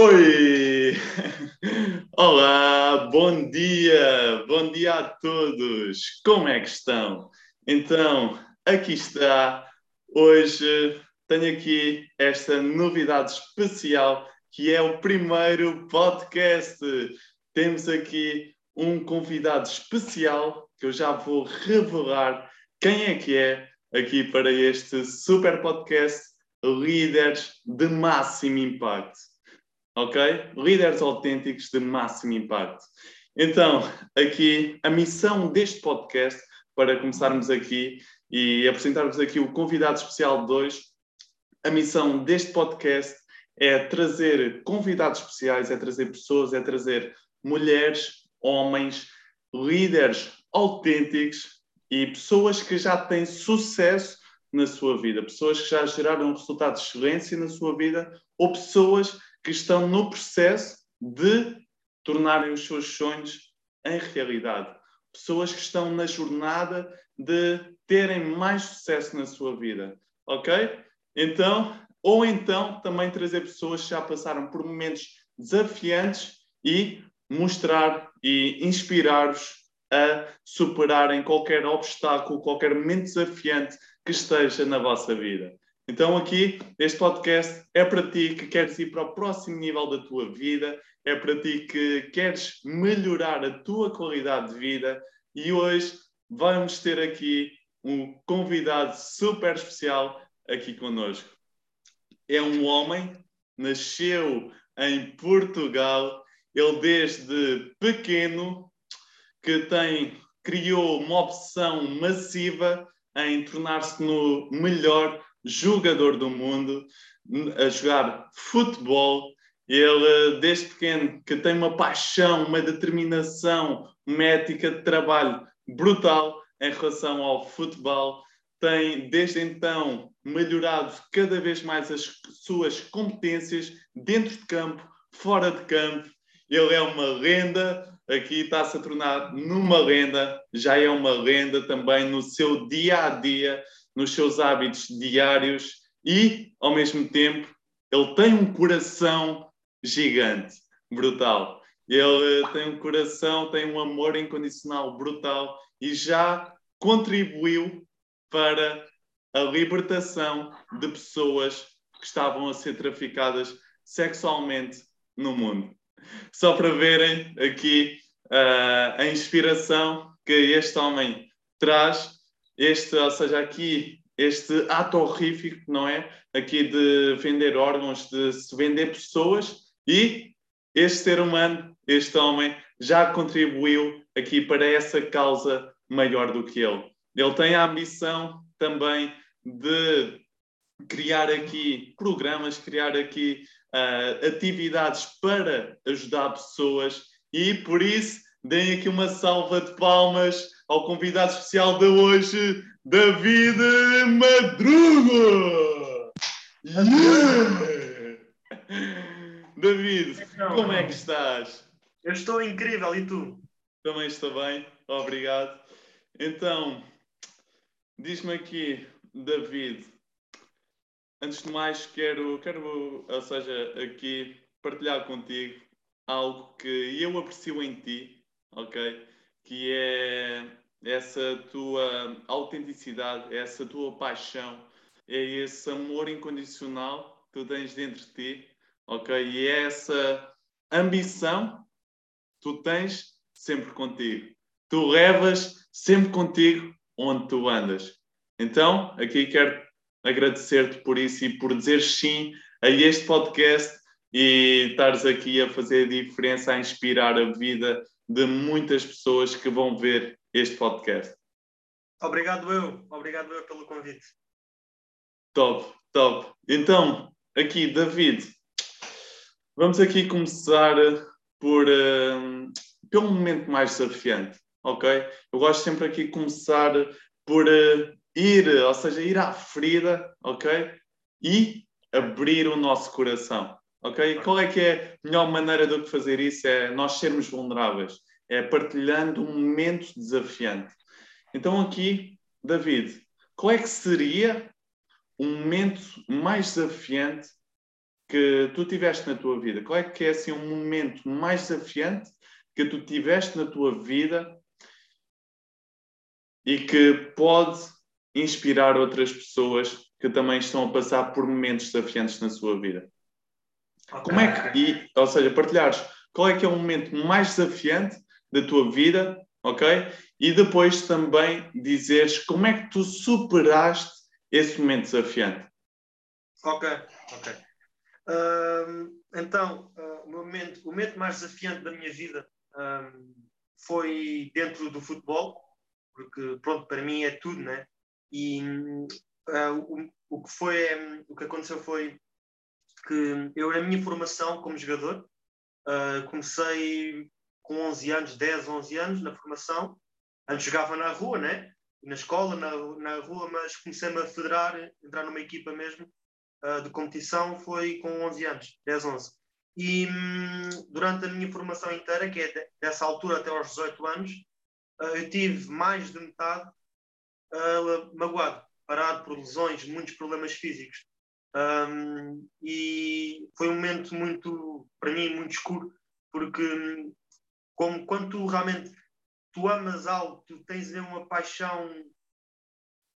Oi! Olá, bom dia, bom dia a todos. Como é que estão? Então, aqui está. Hoje tenho aqui esta novidade especial que é o primeiro podcast. Temos aqui um convidado especial que eu já vou revelar quem é que é aqui para este super podcast Líderes de Máximo Impacto ok? Líderes autênticos de máximo impacto. Então, aqui, a missão deste podcast, para começarmos aqui e apresentarmos aqui o convidado especial de hoje, a missão deste podcast é trazer convidados especiais, é trazer pessoas, é trazer mulheres, homens, líderes autênticos e pessoas que já têm sucesso na sua vida, pessoas que já geraram resultados de excelência na sua vida ou pessoas que estão no processo de tornarem os seus sonhos em realidade. Pessoas que estão na jornada de terem mais sucesso na sua vida. Ok? Então, ou então também trazer pessoas que já passaram por momentos desafiantes e mostrar e inspirar-vos a superarem qualquer obstáculo, qualquer momento desafiante que esteja na vossa vida. Então, aqui, este podcast é para ti que queres ir para o próximo nível da tua vida, é para ti que queres melhorar a tua qualidade de vida e hoje vamos ter aqui um convidado super especial aqui conosco. É um homem, nasceu em Portugal, ele desde pequeno que tem criou uma opção massiva em tornar-se no melhor jogador do mundo, a jogar futebol. Ele, desde pequeno, que tem uma paixão, uma determinação, uma ética de trabalho brutal em relação ao futebol. Tem, desde então, melhorado cada vez mais as suas competências dentro de campo, fora de campo. Ele é uma lenda, aqui está-se a tornar numa lenda, já é uma lenda também no seu dia a dia, nos seus hábitos diários e, ao mesmo tempo, ele tem um coração gigante, brutal. Ele tem um coração, tem um amor incondicional brutal e já contribuiu para a libertação de pessoas que estavam a ser traficadas sexualmente no mundo. Só para verem aqui uh, a inspiração que este homem traz este, ou seja, aqui, este ato horrífico, não é? Aqui de vender órgãos, de se vender pessoas e este ser humano, este homem, já contribuiu aqui para essa causa maior do que ele. Ele tem a ambição também de criar aqui programas, criar aqui uh, atividades para ajudar pessoas e por isso deem aqui uma salva de palmas ao convidado especial de hoje, David Madruga! Yeah! David, então, como é que estás? Eu estou incrível, e tu? Também estou bem, obrigado. Então, diz-me aqui, David, antes de mais quero, quero, ou seja, aqui partilhar contigo algo que eu aprecio em ti, ok? Que é essa tua autenticidade, essa tua paixão, é esse amor incondicional que tu tens dentro de ti, ok? E é essa ambição que tu tens sempre contigo. Tu levas sempre contigo onde tu andas. Então, aqui quero agradecer-te por isso e por dizer sim a este podcast e estares aqui a fazer a diferença, a inspirar a vida de muitas pessoas que vão ver este podcast. Obrigado eu, obrigado eu pelo convite. Top, top. Então, aqui, David, vamos aqui começar por uh, pelo momento mais desafiante, ok? Eu gosto sempre aqui de começar por uh, ir, ou seja, ir à ferida, ok? E abrir o nosso coração, ok? Qual é que é a melhor maneira de fazer isso? É nós sermos vulneráveis é partilhando um momento desafiante. Então, aqui, David, qual é que seria o momento mais desafiante que tu tiveste na tua vida? Qual é que é assim um momento mais desafiante que tu tiveste na tua vida e que pode inspirar outras pessoas que também estão a passar por momentos desafiantes na sua vida? Como é que, e, ou seja, partilhares qual é que é o momento mais desafiante da tua vida, ok? E depois também dizeres como é que tu superaste esse momento desafiante. Ok, ok. Uh, então, uh, o, momento, o momento mais desafiante da minha vida uh, foi dentro do futebol, porque, pronto, para mim é tudo, né? E ah, o, o, que foi, o que aconteceu foi que eu, na minha formação como jogador, comecei com 11 anos, 10, 11 anos na formação. Antes jogava na rua, né? Na escola, na, na rua, mas comecei-me a federar, entrar numa equipa mesmo uh, de competição foi com 11 anos, 10, 11. E hum, durante a minha formação inteira, que é dessa altura até aos 18 anos, uh, eu tive mais de metade uh, magoado, parado por lesões, muitos problemas físicos. Um, e foi um momento muito, para mim, muito escuro, porque como quando tu realmente tu amas algo, tu tens uma paixão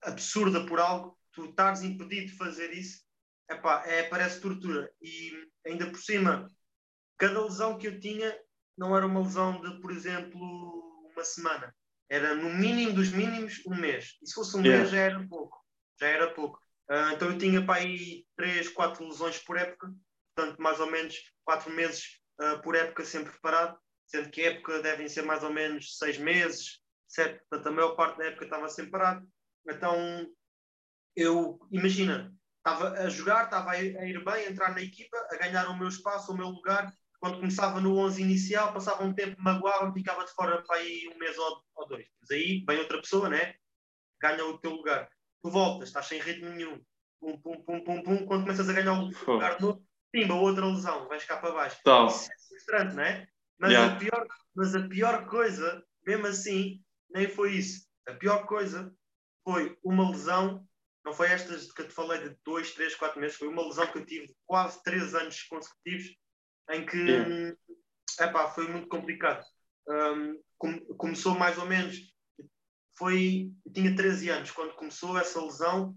absurda por algo, tu estás impedido de fazer isso, epá, é, parece tortura. E ainda por cima, cada lesão que eu tinha não era uma lesão de, por exemplo, uma semana. Era no mínimo dos mínimos um mês. E se fosse um yeah. mês já era pouco. Já era pouco. Uh, então eu tinha para aí 3, 4 lesões por época. Portanto, mais ou menos 4 meses uh, por época sempre parado. Sendo que a época devem ser mais ou menos 6 meses, 7. Portanto, a maior parte da época estava sempre parado. Então, eu, imagina, estava a jogar, estava a ir, bem, a entrar na equipa, a ganhar o meu espaço, o meu lugar. Quando começava no 11 inicial, passava um tempo, magoava, ficava de fora para aí um mês ou, ou dois. Mas aí vem outra pessoa, né? Ganha o teu lugar. Tu voltas, estás sem ritmo nenhum. Pum, pum, pum, pum, pum. Quando começas a ganhar o lugar novo, pimba, outra lesão, vais cá para baixo. Tal. Isso é frustrante, não é? Mas, yeah. a pior, mas a pior coisa, mesmo assim, nem foi isso. A pior coisa foi uma lesão não foi estas que eu te falei de dois, três, quatro meses, foi uma lesão que eu tive quase três anos consecutivos, em que yeah. epá, foi muito complicado. Um, começou mais ou menos, foi, tinha 13 anos quando começou essa lesão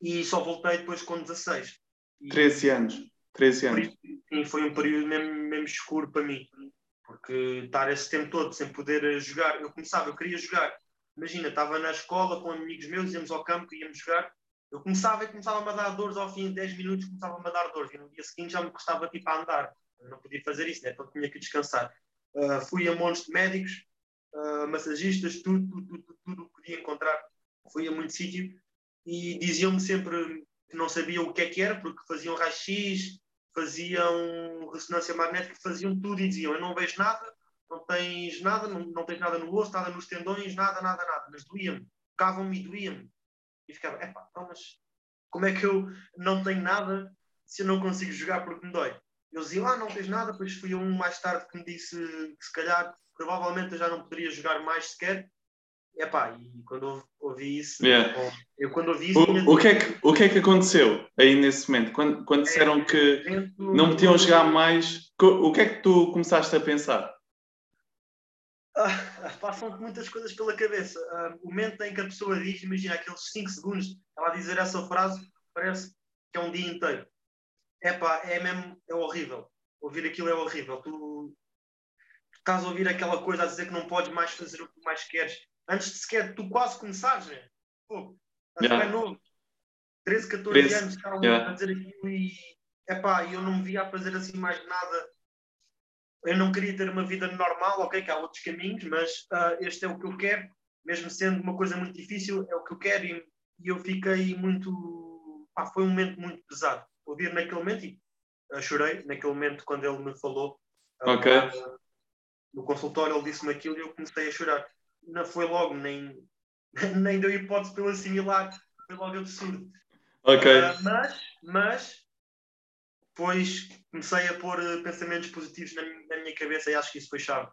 e só voltei depois com 16. E, 13 anos, 13 anos. Sim, foi um período mesmo, mesmo escuro para mim, porque estar esse tempo todo sem poder jogar, eu começava, eu queria jogar, Imagina, estava na escola com amigos meus, íamos ao campo, íamos jogar. Eu começava e começava-me a dar dores ao fim de 10 minutos, começava-me a dar dores. E no dia seguinte já me custava tipo a andar. Eu não podia fazer isso, né? então tinha que descansar. Uh, fui a montes de médicos, uh, massagistas, tudo, tudo, tudo, tudo que podia encontrar. Fui a muito sítio e diziam-me sempre que não sabia o que é que era, porque faziam raio-x, faziam ressonância magnética, faziam tudo e diziam: Eu não vejo nada, não tens nada, não, não tens nada no osso, nada nos tendões, nada, nada, nada. Mas doía-me, tocavam-me e doía-me. E ficava, epá, então, mas como é que eu não tenho nada se eu não consigo jogar porque me dói? Eles diziam, ah, não tens nada, depois fui um mais tarde que me disse que se calhar, provavelmente eu já não poderia jogar mais sequer. Epá, e quando ouvi isso, yeah. eu quando ouvi isso... O, o, que é que, o que é que aconteceu aí nesse momento? Quando, quando é, disseram que dentro, não me tinham jogar mais, o que é que tu começaste a pensar? ah, passam muitas coisas pela cabeça. Ah, o momento em que a pessoa diz, imagina aqueles 5 segundos, ela dizer essa frase, parece que é um dia inteiro. Epá, é mesmo, é horrível. Ouvir aquilo é horrível. Tu, tu estás a ouvir aquela coisa a dizer que não podes mais fazer o que mais queres. Antes de sequer tu quase começares, né? Pô, estás yeah. bem novo. 13, 14 13. anos estavam yeah. a dizer aquilo e epá, eu não me via a fazer assim mais nada eu não queria ter uma vida normal, ok, que há outros caminhos, mas uh, este é o que eu quero, mesmo sendo uma coisa muito difícil, é o que eu quero e, e eu fiquei muito. Pá, foi um momento muito pesado. Ouvir naquele momento e uh, chorei naquele momento quando ele me falou. Uh, ok. no consultório ele disse-me aquilo e eu comecei a chorar. Não foi logo, nem, nem deu hipótese pelo assimilar, foi logo absurdo. Ok. mas, mas depois comecei a pôr pensamentos positivos na, na minha cabeça e acho que isso foi chave.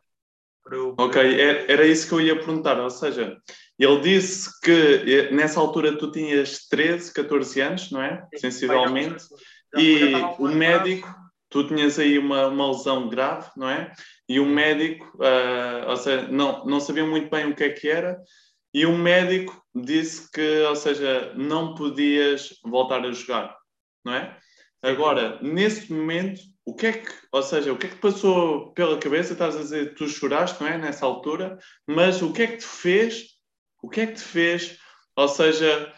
Eu... Ok, era isso que eu ia perguntar. Ou seja, ele disse que eh, nessa altura tu tinhas 13, 14 anos, não é? Sim, Sensivelmente. Já, e já o médico, tu tinhas aí uma, uma lesão grave, não é? E o médico, uh, ou seja, não, não sabia muito bem o que é que era, e o médico disse que, ou seja, não podias voltar a jogar, não é? Agora, nesse momento, o que é que, ou seja, o que é que passou pela cabeça? Estás a dizer tu choraste, não é? Nessa altura, mas o que é que te fez? O que é que te fez? Ou seja,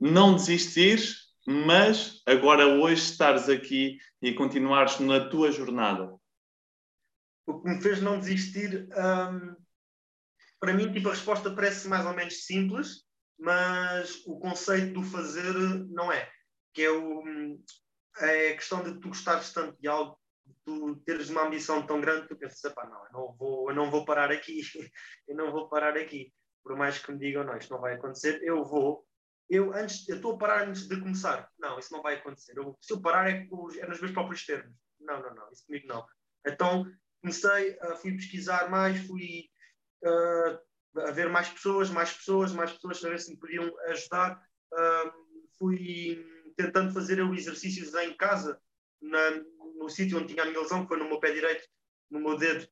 não desistir, mas agora hoje estares aqui e continuares na tua jornada. O que me fez não desistir, hum, para mim, tipo, a resposta parece mais ou menos simples, mas o conceito do fazer não é. Que é o, hum, é a questão de tu gostares tanto de algo, de tu teres uma ambição tão grande tu pensas, não, eu não, vou, eu não vou parar aqui, eu não vou parar aqui. Por mais que me digam, não, isto não vai acontecer, eu vou. Eu antes, eu estou a parar antes de começar. Não, isso não vai acontecer. Eu, se eu parar é, é nos meus próprios termos. Não, não, não, isso comigo não. Então comecei, uh, fui pesquisar mais, fui uh, a ver mais pessoas, mais pessoas, mais pessoas, a ver se me podiam ajudar. Uh, fui tentando fazer eu exercícios em casa, na, no sítio onde tinha a minha lesão, que foi no meu pé direito, no meu dedo,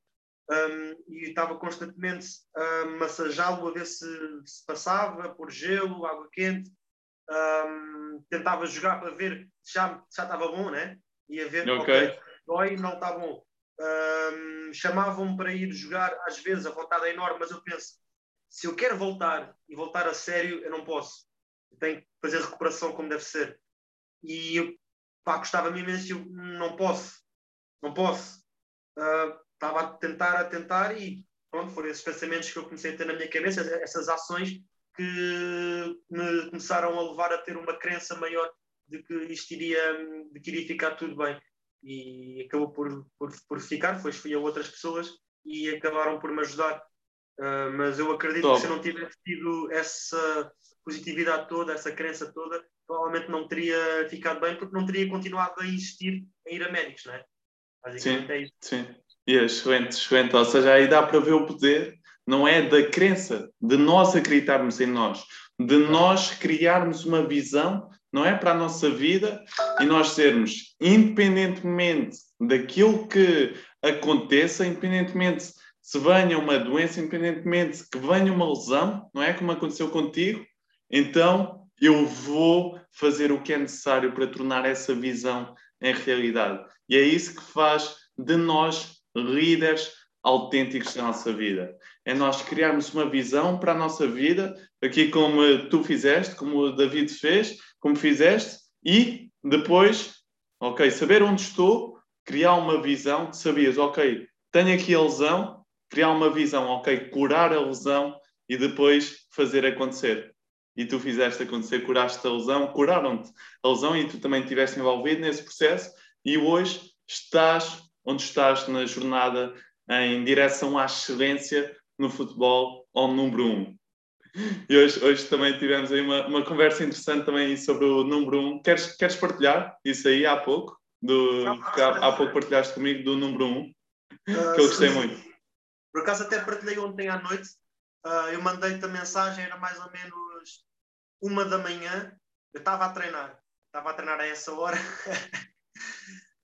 um, e estava constantemente a massajá-lo a ver se, se, passava, por gelo, água quente. Um, tentava jogar para ver se já, já estava bom, né? E a ver, ok, dói, não está bom. Um, Chamavam-me para ir jogar, às vezes a vontade é enorme, mas eu penso: se eu quero voltar e voltar a sério, eu não posso. Eu tenho que fazer recuperação como deve ser. E eu, pá, gostava-me imenso, eu não posso, não posso. Uh, estava a tentar, a tentar e pronto, foram esses pensamentos que eu comecei a ter na minha cabeça, essas ações que me começaram a levar a ter uma crença maior de que isto iria, de que iria ficar tudo bem. E acabou por, por, por ficar, depois fui a outras pessoas e acabaram por me ajudar. Uh, mas eu acredito Top. que se eu não tivesse tido essa positividade toda, essa crença toda, provavelmente não teria ficado bem, porque não teria continuado a insistir em ir a médicos, não é? Sim, é isso. Sim, e é excelente, excelente. Ou seja, aí dá para ver o poder, não é da crença, de nós acreditarmos em nós, de nós criarmos uma visão, não é, para a nossa vida e nós sermos, independentemente daquilo que aconteça, independentemente se venha uma doença, independentemente que venha uma lesão, não é, como aconteceu contigo, então eu vou fazer o que é necessário para tornar essa visão em realidade. E é isso que faz de nós líderes autênticos da nossa vida. É nós criarmos uma visão para a nossa vida, aqui como tu fizeste, como o David fez, como fizeste, e depois, ok, saber onde estou, criar uma visão, que sabias, ok, tenho aqui a lesão, criar uma visão, ok, curar a lesão e depois fazer acontecer. E tu fizeste acontecer, curaste a lesão, curaram-te a lesão e tu também estiveste envolvido nesse processo e hoje estás onde estás na jornada em direção à excelência no futebol ao número um. E hoje, hoje também tivemos aí uma, uma conversa interessante também sobre o número um. Queres, queres partilhar isso aí há pouco? Do, há, há pouco partilhaste comigo do número um, que eu gostei muito. Por acaso até partilhei ontem à noite. Uh, eu mandei-te a mensagem, era mais ou menos uma da manhã. Eu estava a treinar. Estava a treinar a essa hora.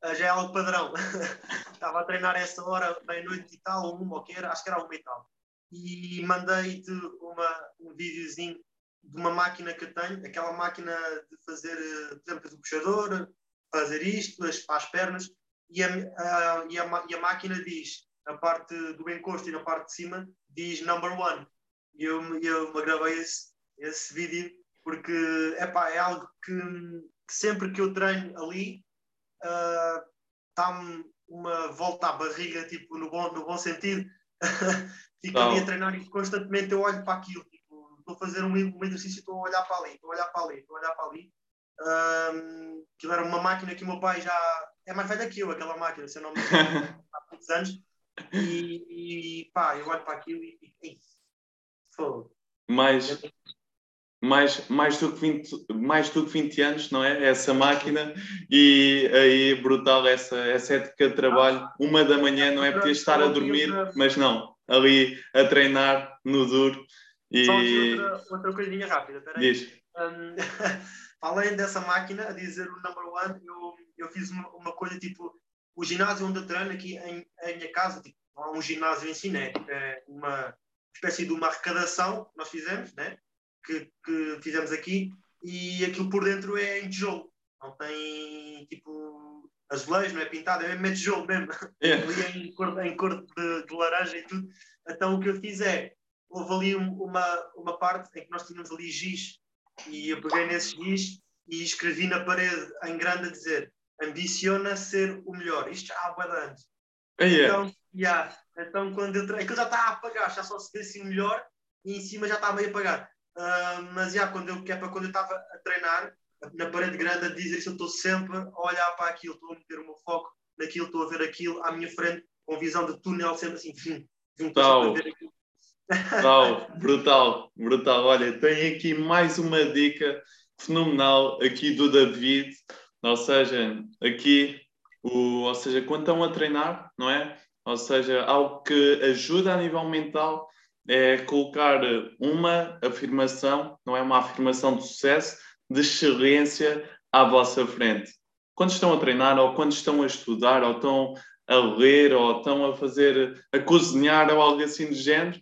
Ah, já é algo padrão. Estava a treinar essa hora, meia-noite e tal, ou uma, ou que era, acho que era uma e tal. E mandei-te um videozinho de uma máquina que eu tenho, aquela máquina de fazer, por exemplo, do puxador, fazer isto, as, as pernas, e a, a, e, a, e a máquina diz, a parte do encosto e na parte de cima, diz number one. E eu, eu gravei esse, esse vídeo porque epá, é algo que, que sempre que eu treino ali uh, ah, dá-me uma volta à barriga, tipo, no bom, no bom sentido. Fico Não. ali a treinar e constantemente eu olho para aquilo. Tipo, estou a fazer um, um exercício e estou a olhar para ali, estou a olhar para ali, estou a olhar para ali. Um, aquilo era uma máquina que o meu pai já é mais velha que eu, aquela máquina, se eu não me engano, há muitos anos. E, e pá, eu olho para aquilo e, e, fogo. Mais, mais, mais, do que 20, mais do que 20 anos, não é? Essa máquina e aí brutal essa, essa ética de trabalho, uma da manhã, não é? Podias estar a dormir, mas não, ali a treinar no duro. E... Só outra, outra coisinha rápida, peraí. Diz. Um, além dessa máquina, a dizer o number one, eu, eu fiz uma, uma coisa tipo o ginásio onde eu treino aqui em, em minha casa, tipo, há um ginásio em si, né? é uma espécie de uma arrecadação que nós fizemos, né? que, que fizemos aqui, e aquilo por dentro é em tijolo, não tem tipo azulejos, não é pintado, é mesmo tijolo mesmo, yeah. É. em cor, em cor de, de, laranja e tudo. Então o que eu fiz é, houve ali uma, uma parte em que nós tínhamos ali giz, e eu peguei nesse giz e escrevi na parede em grande a dizer ambiciona ser o melhor. Isto já há boa anos. Yeah. Então, yeah, então quando eu aquilo já está a apagar, já só se vê assim melhor e em cima já está meio apagado. Uh, mas yeah, quando eu, que é para quando eu estava a treinar, na parede grande a dizer isso, eu estou sempre a olhar para aquilo, estou a meter o meu foco naquilo, estou a ver aquilo à minha frente, com visão de túnel, sempre assim, fim, Brutal. Brutal, brutal, brutal. Olha, tem aqui mais uma dica fenomenal aqui do David, ou seja, aqui, o, ou seja, quando estão a treinar, não é? Ou seja, algo que ajuda a nível mental é colocar uma afirmação, não é uma afirmação de sucesso, de excelência à vossa frente. Quando estão a treinar, ou quando estão a estudar, ou estão a ler, ou estão a fazer, a cozinhar, ou algo assim do género,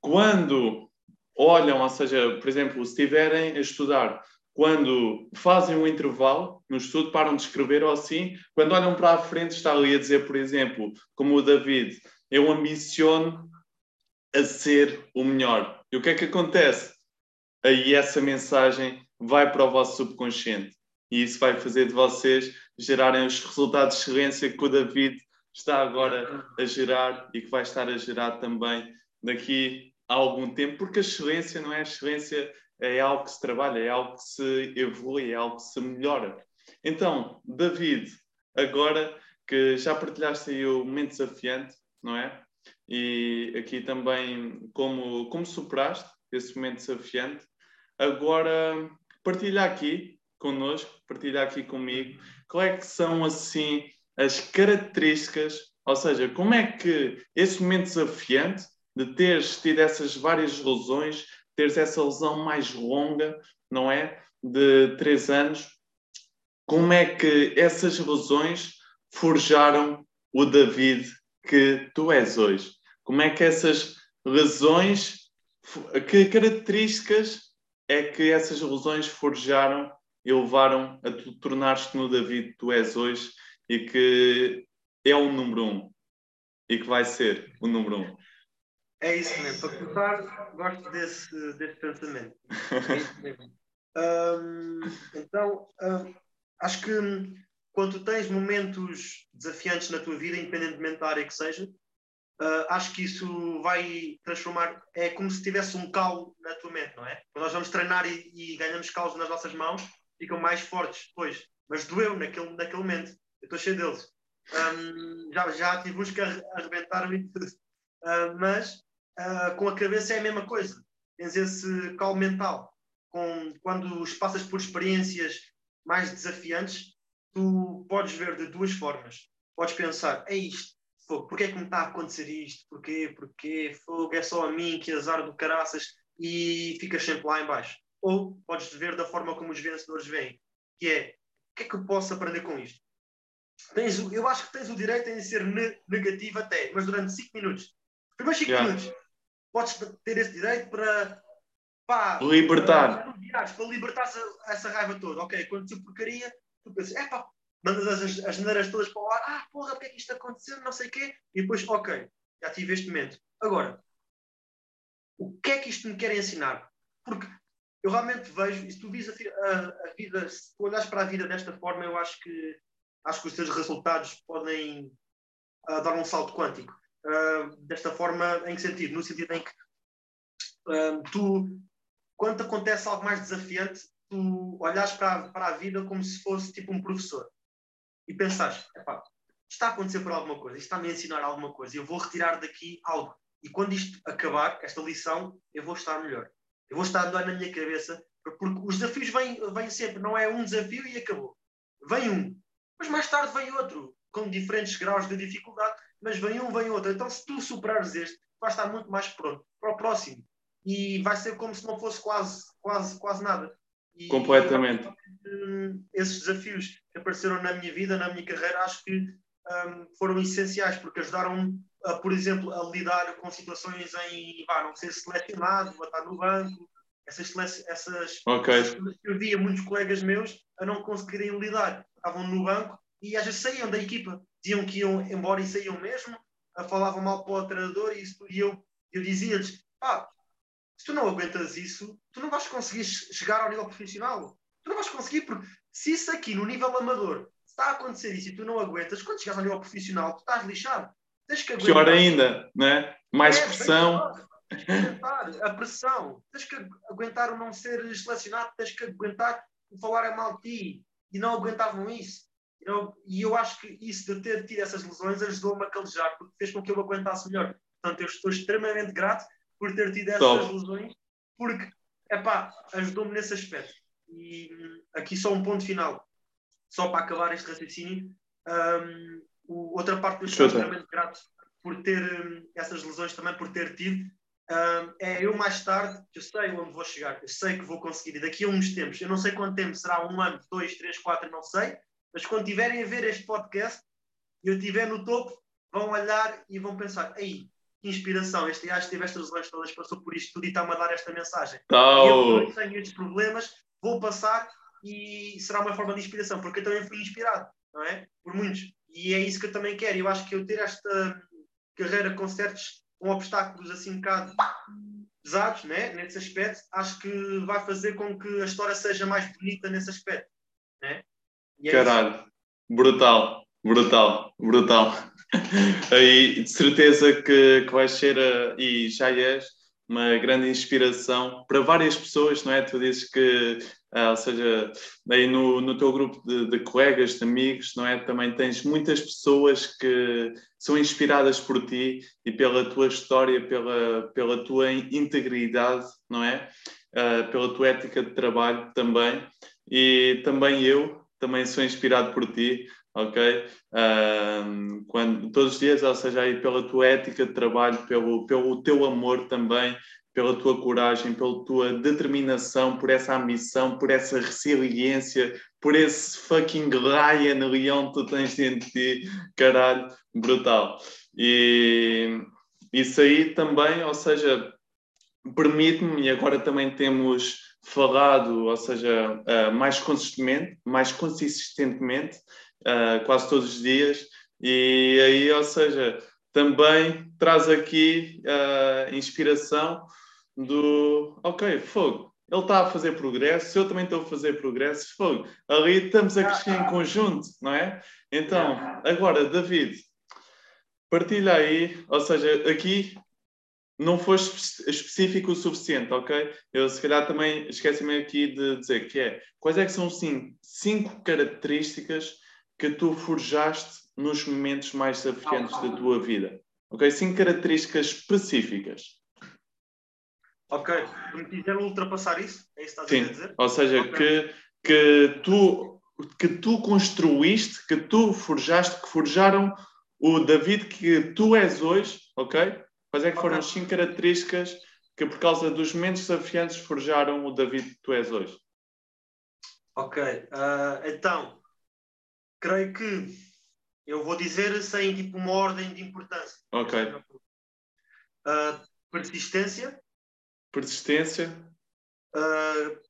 quando olham, ou seja, por exemplo, se estiverem a estudar, quando fazem um intervalo no estudo, param de escrever ou assim, quando olham para a frente, está ali a dizer, por exemplo, como o David, eu ambiciono a ser o melhor. E o que é que acontece? Aí essa mensagem vai para o vosso subconsciente e isso vai fazer de vocês gerarem os resultados de excelência que o David está agora a gerar e que vai estar a gerar também daqui a algum tempo, porque a excelência não é a excelência é algo que se trabalha, é algo que se evolui, é algo que se melhora. Então, David, agora que já partilhaste aí o momento desafiante, não é? E aqui também como, como superaste esse momento desafiante, agora partilha aqui connosco, partilha aqui comigo, qual é que são assim as características, ou seja, como é que esse momento desafiante de teres tido essas várias lesões, teres essa lesão mais longa, não é? De três anos. Como é que essas lesões forjaram o David que tu és hoje? Como é que essas lesões, que características é que essas lesões forjaram e levaram a tu tornar-te no David que tu és hoje e que é o número um e que vai ser o número um? É isso mesmo. Para começar, gosto desse, desse pensamento. É isso mesmo. Então, acho que quando tens momentos desafiantes na tua vida, independentemente da área que seja, uh, acho que isso vai transformar. É como se tivesse um calo na tua mente, não é? Quando nós vamos treinar e, e ganhamos calos nas nossas mãos, ficam mais fortes depois. Mas doeu naquele, naquele momento. Eu estou cheio deles. Um, já, já tive uns que arrebentaram e tudo. Uh, mas uh, com a cabeça é a mesma coisa. Tens esse calmo mental. Com, quando passas por experiências mais desafiantes, tu podes ver de duas formas. Podes pensar, é isto, fogo, porquê é que me está a acontecer isto? Porquê? Porquê? Fogo, é só a mim, que azar do caraças, e ficas sempre lá embaixo. Ou podes ver da forma como os vencedores veem, que é, o que é que eu posso aprender com isto? Tens, eu acho que tens o direito em ser ne negativo até, mas durante 5 minutos. Primeiros 5 yeah. minutos podes ter esse direito para pá, libertar. Para, para libertar essa, essa, raiva toda. Ok, aconteceu porcaria, tu pensas, é pá, mandas as, as neiras todas para o ar, ah, porra, porque é que isto aconteceu, não sei o quê, e depois, ok, já tive este momento. Agora, o que é que isto me quer ensinar? Porque eu realmente vejo, e se tu vis a, a, a, vida, se tu olhas para a vida desta forma, eu acho que acho que os teus resultados podem uh, dar um salto quântico. Uh, desta forma, em que sentido? No sentido em que uh, tu, quando acontece algo mais desafiante, tu olhas para, para a vida como se fosse tipo um professor e pensas, está a acontecer por alguma coisa, isto está-me a ensinar alguma coisa, eu vou retirar daqui algo. E quando isto acabar, esta lição, eu vou estar melhor. Eu vou estar melhor na minha cabeça, porque os desafios vêm, vêm sempre, não é um desafio e acabou. Vem um, mas mais tarde vem outro, com diferentes graus de dificuldade mas vem um, vem outro. Então, se tu superares este, vais estar muito mais pronto para o próximo. E vai ser como se não fosse quase, quase, quase nada. E, Completamente. E, esses desafios que apareceram na minha vida, na minha carreira, acho que um, foram essenciais, porque ajudaram a, por exemplo, a lidar com situações em, vá, não ser selecionado, a estar no banco, essas, essas, okay. essas eu via muitos colegas meus a não conseguirem lidar. Estavam no banco e às vezes saíam da equipa, diziam que iam embora e saíam mesmo, falavam mal para o treinador e, isso, e eu, eu dizia-lhes: ah, se tu não aguentas isso, tu não vais conseguir chegar ao nível profissional. Tu não vais conseguir, porque se isso aqui no nível amador está a acontecer isso e tu não aguentas, quando chegares ao nível profissional, tu estás lixado. Tens que aguentar. Pior ainda, né? mais é, pressão. Tens que aguentar a pressão, tens que aguentar o não ser selecionado, tens que aguentar o falar mal de ti. E não aguentavam isso. Eu, e eu acho que isso de ter tido essas lesões ajudou-me a calejar, porque fez com que eu aguentasse melhor. Portanto, eu estou extremamente grato por ter tido essas Top. lesões, porque, epá, ajudou-me nesse aspecto. E hum, aqui só um ponto final, só para acabar este raciocínio. Um, o, outra parte que eu estou extremamente grato por ter um, essas lesões também, por ter tido, um, é eu mais tarde, eu sei onde vou chegar, eu sei que vou conseguir, e daqui a uns tempos, eu não sei quanto tempo, será um ano, dois, três, quatro, não sei, mas quando tiverem a ver este podcast e eu estiver no topo, vão olhar e vão pensar: aí, que inspiração, este gajo teve estas lesões todas, passou por isto tudo e está-me a dar esta mensagem. Oh. Eu não tenho estes problemas, vou passar e será uma forma de inspiração, porque eu também fui inspirado, não é? Por muitos. E é isso que eu também quero. Eu acho que eu ter esta carreira com certos com obstáculos assim um bocado pesados, né? nesse aspecto, acho que vai fazer com que a história seja mais bonita nesse aspecto. Né? É Caralho, brutal, brutal, brutal. Aí de certeza que, que vais ser, uh, e já és, uma grande inspiração para várias pessoas, não é? Tu dizes que, uh, ou seja, aí no, no teu grupo de, de, colegas, de amigos, não é? Também tens muitas pessoas que são inspiradas por ti e pela tua história, pela, pela tua integridade, não é? Uh, pela tua ética de trabalho também. E também eu, também sou inspirado por ti, ok? Quando, todos os dias, ou seja, aí pela tua ética de trabalho, pelo, pelo teu amor também, pela tua coragem, pela tua determinação, por essa ambição, por essa resiliência, por esse fucking Ryan leão que tu tens dentro de ti, caralho, brutal. E isso aí também, ou seja, permite-me, e agora também temos falado, ou seja, uh, mais consistentemente, mais consistentemente, uh, quase todos os dias, e aí, ou seja, também traz aqui a uh, inspiração do, ok, fogo, ele está a fazer progresso, eu também estou a fazer progresso, fogo, ali estamos a crescer em conjunto, não é? Então, agora, David, partilha aí, ou seja, aqui não foste específico o suficiente, ok? Eu se calhar também esqueci-me aqui de dizer que é quais é que são sim, cinco características que tu forjaste nos momentos mais desafiantes da tua vida. Ok? Cinco características específicas. Ok. Me quiser ultrapassar isso? É isso que estás sim. a dizer? Ou seja, okay. que, que, tu, que tu construíste, que tu forjaste, que forjaram o David que tu és hoje, ok? Quais é que foram as cinco características que, por causa dos momentos desafiantes, forjaram o David que tu és hoje? Ok, uh, então, creio que eu vou dizer sem tipo uma ordem de importância. Ok. Uh, persistência. Persistência. Uh,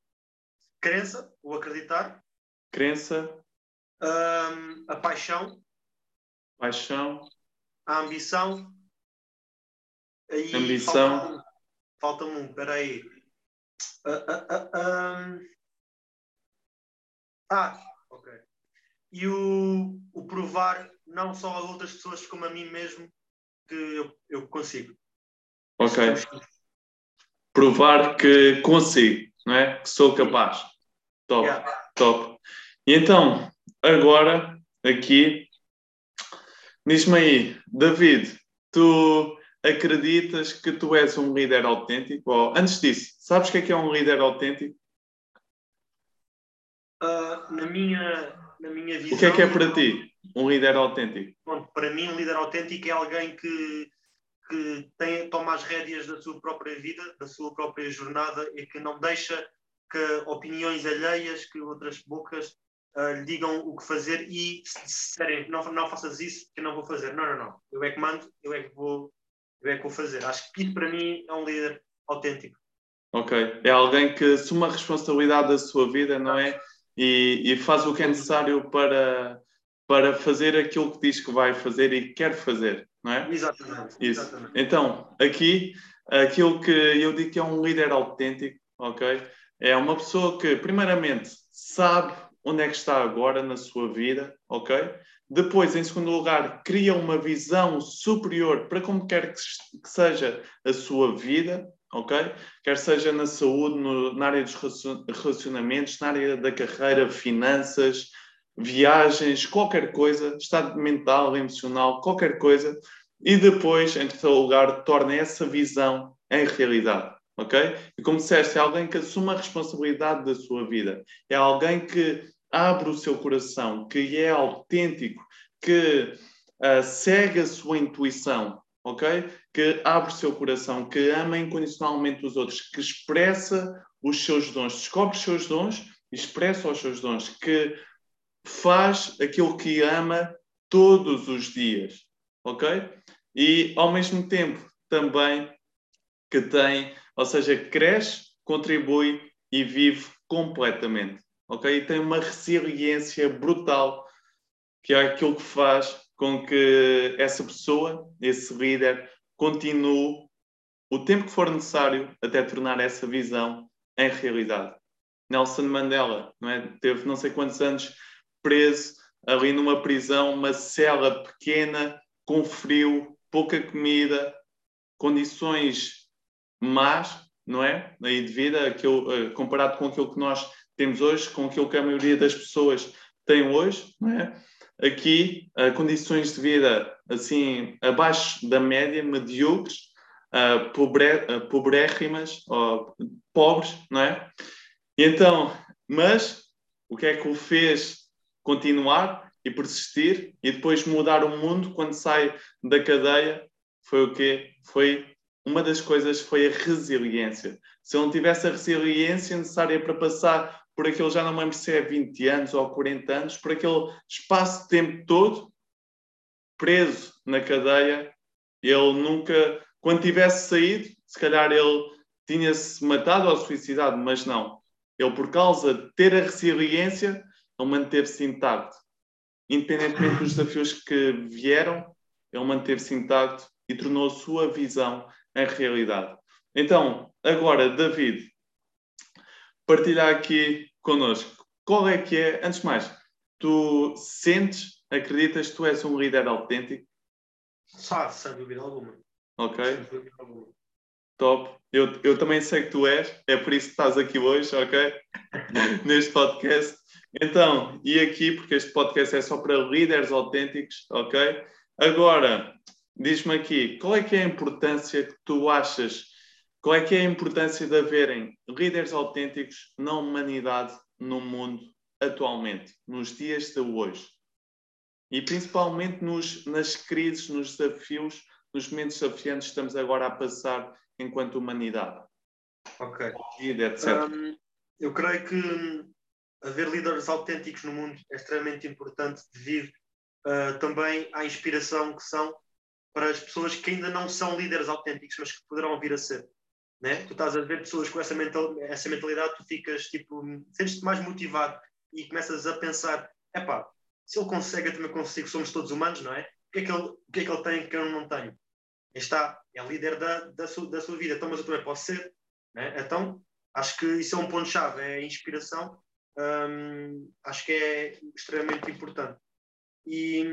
crença, ou acreditar. Crença. a paixão. Paixão. A ambição Aí Ambição. Falta-me um, espera aí. Uh, uh, um... Ah, ok. E o, o provar não só a outras pessoas como a mim mesmo que eu, eu consigo. Ok. Provar que consigo, não é? Que sou capaz. Top, yeah. top. E então, agora, aqui, diz-me aí, David, tu acreditas que tu és um líder autêntico? Ou, antes disso, sabes o que é que é um líder autêntico? Uh, na, minha, na minha visão. O que é que é para ti um líder autêntico? Bom, para mim, um líder autêntico é alguém que, que tem, toma as rédeas da sua própria vida, da sua própria jornada e que não deixa que opiniões alheias, que outras bocas uh, lhe digam o que fazer e se disserem não, não faças isso, que eu não vou fazer. Não, não, não. Eu é que mando, eu é que vou, eu é que vou fazer. Acho que isso para mim é um líder autêntico. Ok. É alguém que assume a responsabilidade da sua vida, não é? E, e faz o que é necessário para, para fazer aquilo que diz que vai fazer e quer fazer, não é? Exatamente. Isso. Exatamente. Então, aqui, aquilo que eu digo que é um líder autêntico, ok? É uma pessoa que, primeiramente, sabe onde é que está agora na sua vida, ok? Depois, em segundo lugar, cria uma visão superior para como quer que seja a sua vida, ok? Quer seja na saúde, no, na área dos relacionamentos, na área da carreira, finanças, viagens, qualquer coisa, estado mental, emocional, qualquer coisa. E depois, em terceiro lugar, torna essa visão em realidade ok? E como disseste, é alguém que assume a responsabilidade da sua vida, é alguém que abre o seu coração, que é autêntico, que uh, segue a sua intuição, ok? Que abre o seu coração, que ama incondicionalmente os outros, que expressa os seus dons, descobre os seus dons, expressa os seus dons, que faz aquilo que ama todos os dias, ok? E ao mesmo tempo também que tem ou seja, cresce, contribui e vive completamente. Ok? E tem uma resiliência brutal, que é aquilo que faz com que essa pessoa, esse líder, continue o tempo que for necessário até tornar essa visão em realidade. Nelson Mandela não é? teve não sei quantos anos preso ali numa prisão, uma cela pequena, com frio, pouca comida, condições mas, não é? Aí de vida, aquilo, eh, comparado com aquilo que nós temos hoje, com aquilo que a maioria das pessoas tem hoje, é? Aqui, uh, condições de vida assim abaixo da média, medíocres, uh, pobre, uh, pobrérrimas, ou pobres, não é? E então, mas o que é que o fez continuar e persistir e depois mudar o mundo quando sai da cadeia? Foi o quê? Foi uma das coisas foi a resiliência. Se eu não tivesse a resiliência necessária para passar por aquele, já não me lembro se é 20 anos ou 40 anos, por aquele espaço de tempo todo, preso na cadeia, ele nunca, quando tivesse saído, se calhar ele tinha-se matado ou suicidado, mas não. Ele, por causa de ter a resiliência, ele manteve-se intacto. Independentemente dos desafios que vieram, ele manteve-se intacto e tornou sua visão em realidade. Então, agora, David, partilhar aqui connosco. Qual é que é, antes de mais, tu sentes, acreditas que tu és um líder autêntico? Sabe, sem dúvida alguma. Ok. Top. Eu, eu também sei que tu és, é por isso que estás aqui hoje, ok? Neste podcast. Então, e aqui, porque este podcast é só para líderes autênticos, ok? Agora, diz-me aqui, qual é que é a importância que tu achas, qual é que é a importância de haverem líderes autênticos na humanidade, no mundo, atualmente, nos dias de hoje? E principalmente nos, nas crises, nos desafios, nos momentos desafiantes que estamos agora a passar enquanto humanidade. Ok. Etc. Um, eu creio que haver líderes autênticos no mundo é extremamente importante devido uh, também à inspiração que são para as pessoas que ainda não são líderes autênticos, mas que poderão vir a ser. Né? Tu estás a ver pessoas com essa, mental, essa mentalidade, tu ficas tipo, sentes-te mais motivado e começas a pensar: epá, se ele consegue, eu também consigo, somos todos humanos, não é? O que é que ele, o que é que ele tem que eu não tenho? Está, é líder da, da, sua, da sua vida, então, mas eu também posso ser. Né? Então, acho que isso é um ponto-chave, é a inspiração. Hum, acho que é extremamente importante. E,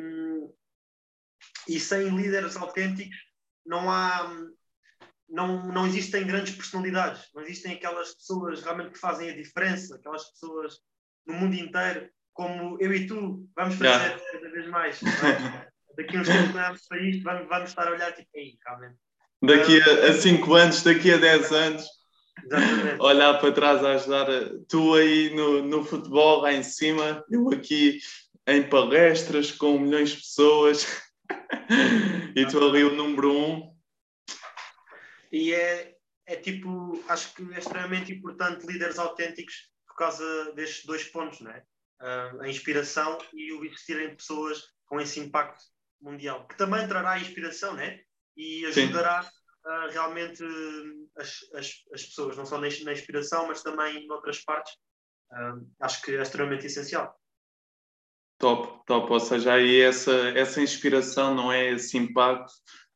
e sem líderes autênticos não há não, não existem grandes personalidades, não existem aquelas pessoas realmente que fazem a diferença, aquelas pessoas no mundo inteiro, como eu e tu, vamos fazer yeah. cada vez mais. É? Daqui a uns tempos para isto, vamos, vamos estar a olhar tipo, aí, realmente. Daqui a 5 anos, daqui a 10 anos, Exatamente. olhar para trás a ajudar tu aí no, no futebol lá em cima, eu aqui em palestras com milhões de pessoas e tu ali o número um. E é, é tipo, acho que é extremamente importante líderes autênticos por causa destes dois pontos, não é? Uh, a inspiração e o existir em pessoas com esse impacto mundial, que também trará inspiração, né? E ajudará uh, realmente as, as, as, pessoas, não só na, na, inspiração, mas também em outras partes. Uh, acho que é extremamente essencial. Top, top. Ou seja, aí essa, essa inspiração não é esse impacto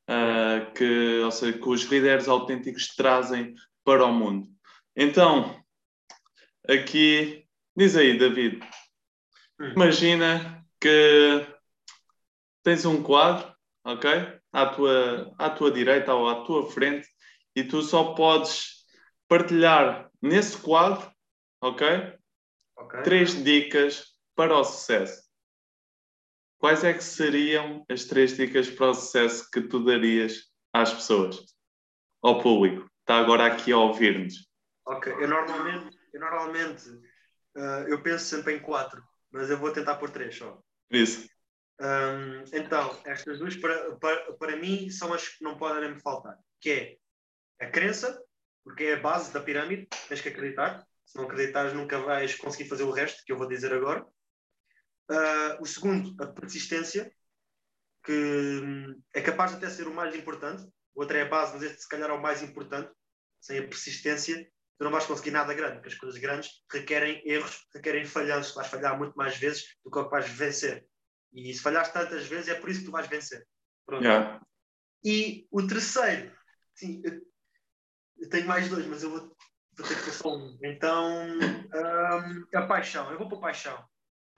uh, que, ou seja, que os líderes autênticos trazem para o mundo. Então, aqui, diz aí, David, hum. imagina que tens um quadro, ok? À tua, à tua direita ou à tua frente e tu só podes partilhar nesse quadro, ok? okay. Três dicas para o sucesso. Quais é que seriam as três dicas para o sucesso que tu darias às pessoas, ao público? Está agora aqui a ouvir-nos. Ok, eu normalmente, eu, normalmente uh, eu penso sempre em quatro, mas eu vou tentar por três só. Isso. Um, então, estas duas para, para, para mim são as que não podem me faltar, que é a crença, porque é a base da pirâmide, tens que acreditar. Se não acreditares, nunca vais conseguir fazer o resto, que eu vou dizer agora. Uh, o segundo, a persistência, que hum, é capaz de até ser o mais importante. O outro é a base, mas este se calhar é o mais importante. Sem a persistência, tu não vais conseguir nada grande, porque as coisas grandes requerem erros, requerem falhanços. Tu vais falhar muito mais vezes do que vais vencer. E se falhares tantas vezes, é por isso que tu vais vencer. Yeah. E o terceiro, sim, eu, eu, tenho mais dois, mas eu vou, vou ter que ter só um. Então, um, a paixão. Eu vou para a paixão.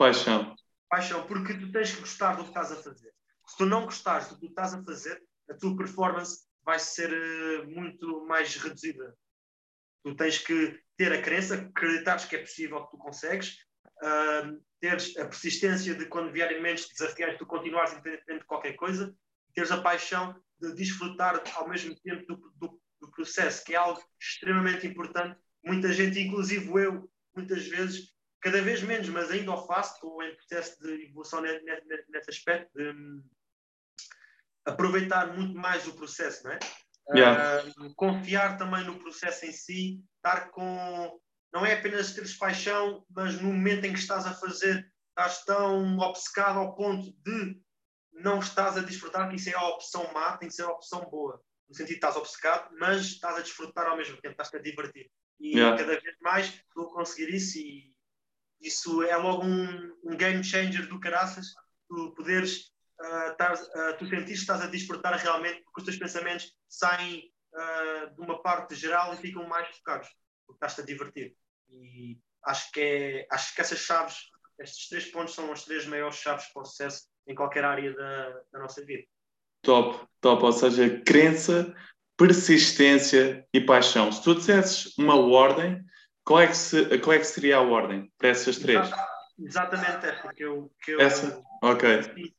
Paixão. Paixão, porque tu tens que gostar do que estás a fazer. Se tu não gostares do que estás a fazer, a tua performance vai ser uh, muito mais reduzida. Tu tens que ter a crença, acreditares que é possível que tu consegues, uh, teres a persistência de quando vierem momentos desafiantes, tu continuares independente de qualquer coisa, teres a paixão de desfrutar ao mesmo tempo do, do, do processo, que é algo extremamente importante. Muita gente, inclusive eu, muitas vezes cada vez menos, mas ainda o faço, estou em processo de evolução nesse, nesse aspecto, de um, aproveitar muito mais o processo, não é? Yeah. Uh, confiar também no processo em si, estar com. Não é apenas teres paixão, mas no momento em que estás a fazer, estás tão obcecado ao ponto de não estás a desfrutar, que isso é a opção má, tem que ser a opção boa. No sentido de estás obcecado, mas estás a desfrutar ao mesmo tempo, estás a divertir. E yeah. cada vez mais estou a conseguir isso e isso é logo um, um game changer do caraças, tu poderes, uh, tar, uh, tu sentires que estás a despertar realmente, porque os teus pensamentos saem uh, de uma parte geral e ficam mais focados, porque estás-te a divertir. E acho que, é, acho que essas chaves, estes três pontos são as três maiores chaves para o sucesso em qualquer área da, da nossa vida. Top, top, ou seja, crença, persistência e paixão. Se tu dissesses uma ordem, qual é, que se, qual é que seria a ordem para essas três? Exatamente essa que eu, que eu, essa? Ok.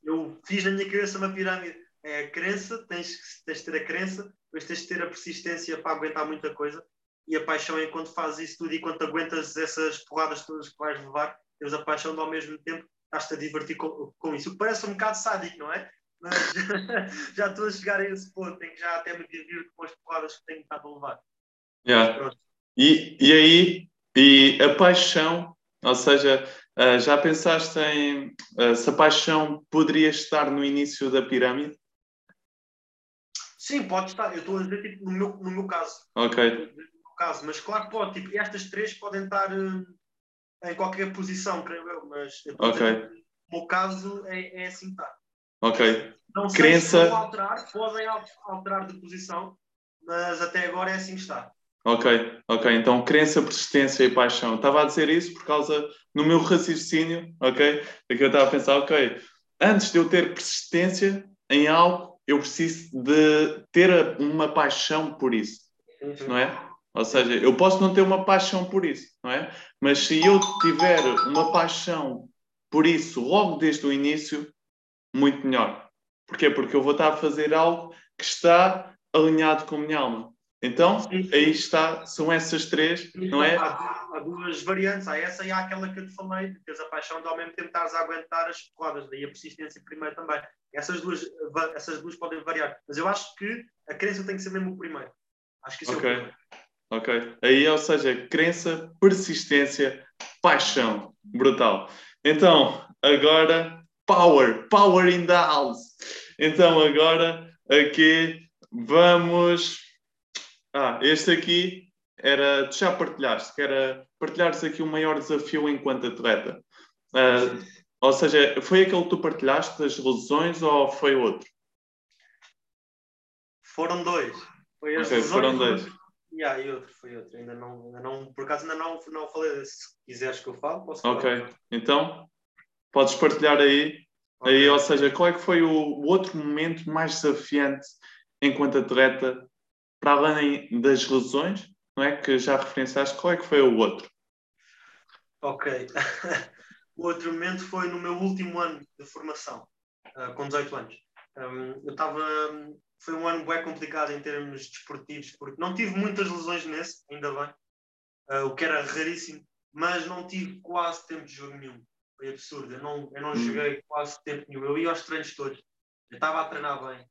Eu fiz na minha cabeça uma pirâmide. É a crença, tens, tens de ter a crença, depois tens de ter a persistência para aguentar muita coisa e a paixão é quando fazes isso tudo e quando aguentas essas porradas todas que vais levar, tens a paixão de ao mesmo tempo estás-te a divertir com, com isso. O que parece um bocado sádico, não é? Mas já estou a chegar a esse ponto em que já até me divirto com as porradas que tenho estado a levar. Yeah. E, e aí, e a paixão, ou seja, uh, já pensaste em uh, se a paixão poderia estar no início da pirâmide? Sim, pode estar. Eu estou a dizer tipo, no, meu, no meu caso. Ok. No caso, mas claro que pode. Tipo, estas três podem estar uh, em qualquer posição, creio eu. Mas eu okay. no meu caso é, é assim que está. Ok. Não sei Crença... se alterar, podem alterar de posição, mas até agora é assim que está. Ok, ok. Então, crença, persistência e paixão. Estava a dizer isso por causa no meu raciocínio, ok? É que eu estava a pensar, ok, antes de eu ter persistência em algo, eu preciso de ter uma paixão por isso, uhum. não é? Ou seja, eu posso não ter uma paixão por isso, não é? Mas se eu tiver uma paixão por isso logo desde o início, muito melhor. Porquê? Porque eu vou estar a fazer algo que está alinhado com a minha alma. Então, aí está, são essas três, não é? Há, há, duas variantes, há essa e há aquela que eu te falei, de teres a paixão de ao mesmo tempo estares a aguentar as rodas, daí a persistência primeiro também. Essas duas, essas duas podem variar, mas eu acho que a crença tem que ser mesmo o primeiro. Acho que isso Ok. é o problema. Ok. Aí, ou seja, crença, persistência, paixão. Brutal. Então, agora, power. Power in the house. Então, agora, aqui, vamos. Ah, este aqui era. Tu já partilhaste, que era partilhares aqui o maior desafio enquanto atleta. Ah, ou seja, foi aquele que tu partilhaste das lesões ou foi outro? Foram dois. Foi as Ok, lesões, foram dois. Yeah, e outro, foi outro. Ainda não, ainda não, por acaso ainda não, não falei desse. Se quiseres que eu fale, posso falar. Ok. Então, podes partilhar aí Ok. Aí, ou seja, qual é que foi o, o outro momento mais desafiante enquanto atleta, para além das lesões, não é? Que já referenciaste, qual é que foi o outro? Ok. o outro momento foi no meu último ano de formação, ah, com 18 anos. Um, eu estava. Foi um ano bem complicado em termos desportivos, porque não tive muitas lesões nesse, ainda bem, ah, o que era raríssimo, mas não tive quase tempo de jogo nenhum. Foi absurdo. Eu não, eu não Hum. joguei quase tempo nenhum. Eu ia aos treinos todos. Eu estava a treinar bem.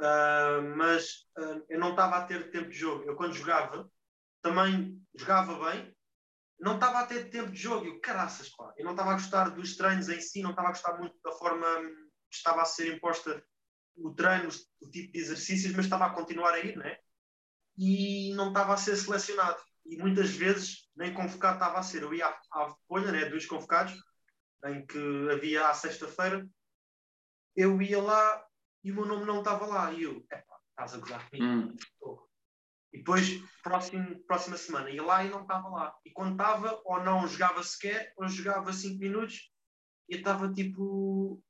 Ah, mas ah, eu não estava a ter tempo de jogo. Eu, quando jogava, também jogava bem, não estava a ter tempo de jogo. Eu, caraças, pá. Eu não estava a gostar dos treinos em si, não estava a gostar muito da forma hum, que estava a ser imposta o treino, o tipo de exercícios, mas estava a continuar a ir, né? E não estava a ser selecionado. E muitas vezes nem convocado estava a ser. Eu ia à folha, né? Dos convocados, em que havia à sexta-feira, eu ia lá e o meu nome não estava lá. E eu, epá, estás a gozar comigo? Hum, E depois, próximo, próxima semana, ia lá e não estava lá. E quando estava, ou não jogava sequer, ou jogava 5 minutos, e eu estava tipo.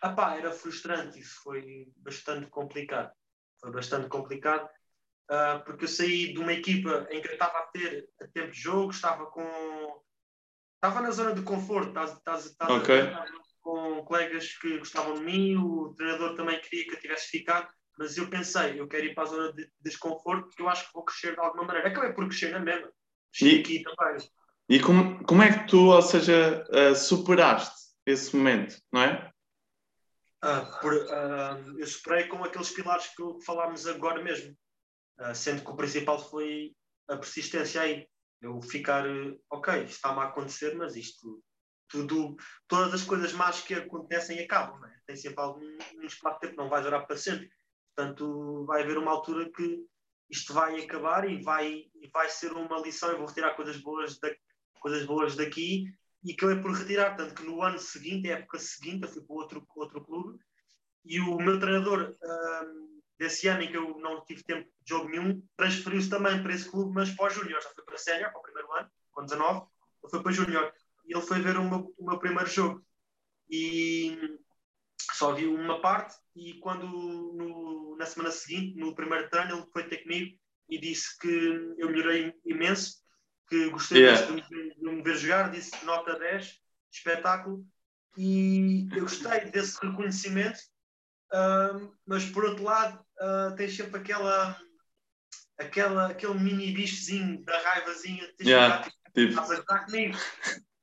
Apá, era frustrante. Isso foi bastante complicado. Foi bastante complicado, ah, porque eu saí de uma equipa em que eu estava a ter a tempo de jogo, estava com. Estava na zona de conforto, estás, estás, estás Ok. a com colegas que gostavam de mim, o treinador também queria que eu tivesse ficado mas eu pensei, eu quero ir para a zona de desconforto porque eu acho que vou crescer de alguma maneira. Acabei por crescer na mesma. E- aqui também. E como, como é que tu, ou seja, ah, superaste esse momento, não é? Ah, por, ah, eu superei com aqueles pilares que falámos agora mesmo. Ah, sendo que o principal foi a persistência aí. Eu ficar, eh, ok, isto está-me a acontecer, mas isto, tudo, todas as coisas más que acontecem acabam, é? Tem sempre algum um espaço de tempo, não vais orar para sempre. Portanto, vai haver uma altura que isto vai acabar e vai, e vai ser uma lição. Eu vou retirar coisas boas, da, coisas boas daqui e acabei por retirar. Tanto que no ano seguinte, época seguinte, eu fui para outro, outro clube e o meu treinador ahm, desse ano em que eu não tive tempo de jogo nenhum transferiu-se também para esse clube, mas para o Júnior. Já foi para a Sénior, para o primeiro ano, com 19, ele foi para o Júnior e ele foi ver o meu, o meu primeiro jogo. E só viu uma parte e quando no- na semana seguinte, no primeiro treino, ele foi ter comigo e disse que eu melhorei imenso, que gostei Yeah. de, me- de me ver jogar, disse nota 10, espetáculo, e eu gostei desse reconhecimento, ahm, mas por outro lado, ah, tens sempre aquela, aquela, aquele mini bichozinho da raivazinha teres Yeah. jogado, tipo, Tipo, estás a jogar comigo.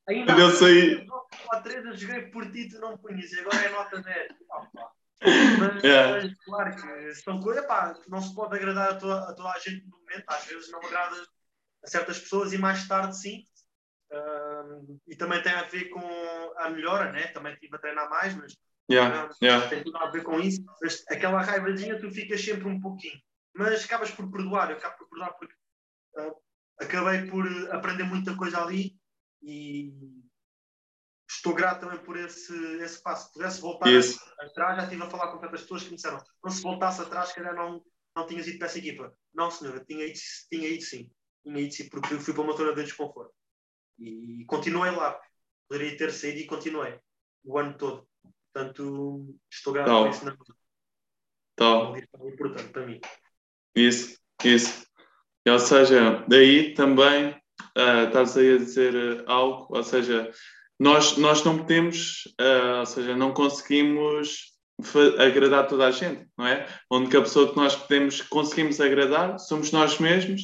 Ainda eu saí- há três eu joguei por ti, tu não punhas, e agora é nota 10. Ah, pá. Mas, Yeah. mas, claro que são coisas, pá, não se pode agradar a toda, a toda a gente no momento, às vezes não agrada a certas pessoas e mais tarde sim. E também tem a ver com a melhora, né? Também estive a treinar mais, mas yeah, ah, yeah. tem tudo a ver com isso. Mas aquela raivazinha tu ficas sempre um pouquinho. Mas acabas por perdoar, eu acabo por perdoar porque ah, acabei por aprender muita coisa ali e estou grato também por esse, esse passo. Se pudesse voltar Isso. atrás, já estive a falar com tantas pessoas que me disseram não se voltasse atrás, calhar não, não tinhas ido para essa equipa. Não, senhor, eu tinha ido, tinha ido sim. Tinha ido sim, porque fui para uma zona de desconforto. E, continuei lá. Poderia ter saído e continuei. O ano todo. Portanto, estou grato por isso. Não, Top. é importante para mim. Isso, isso. Ou seja, daí também ah, estás aí a dizer ah, algo, ou seja, nós, nós não podemos, ah, ou seja, não conseguimos agradar toda a gente, não é? A única pessoa que nós podemos, conseguimos agradar somos nós mesmos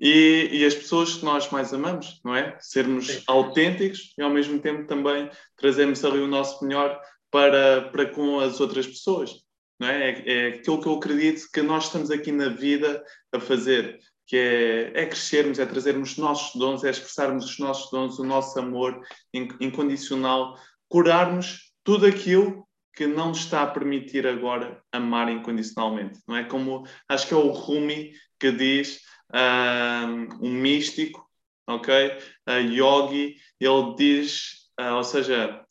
e, e as pessoas que nós mais amamos, não é? Sermos Sim. autênticos e ao mesmo tempo também trazermos ali o nosso melhor para, para com as outras pessoas, não é? é? É aquilo que eu acredito que nós estamos aqui na vida a fazer, que é, é crescermos, é trazermos os nossos dons, é expressarmos os nossos dons, o nosso amor incondicional, curarmos tudo aquilo que não está a permitir agora amar incondicionalmente. Não é como, acho que é o Rumi que diz, um, um místico, ok? A yogi, ele diz, uh, ou seja,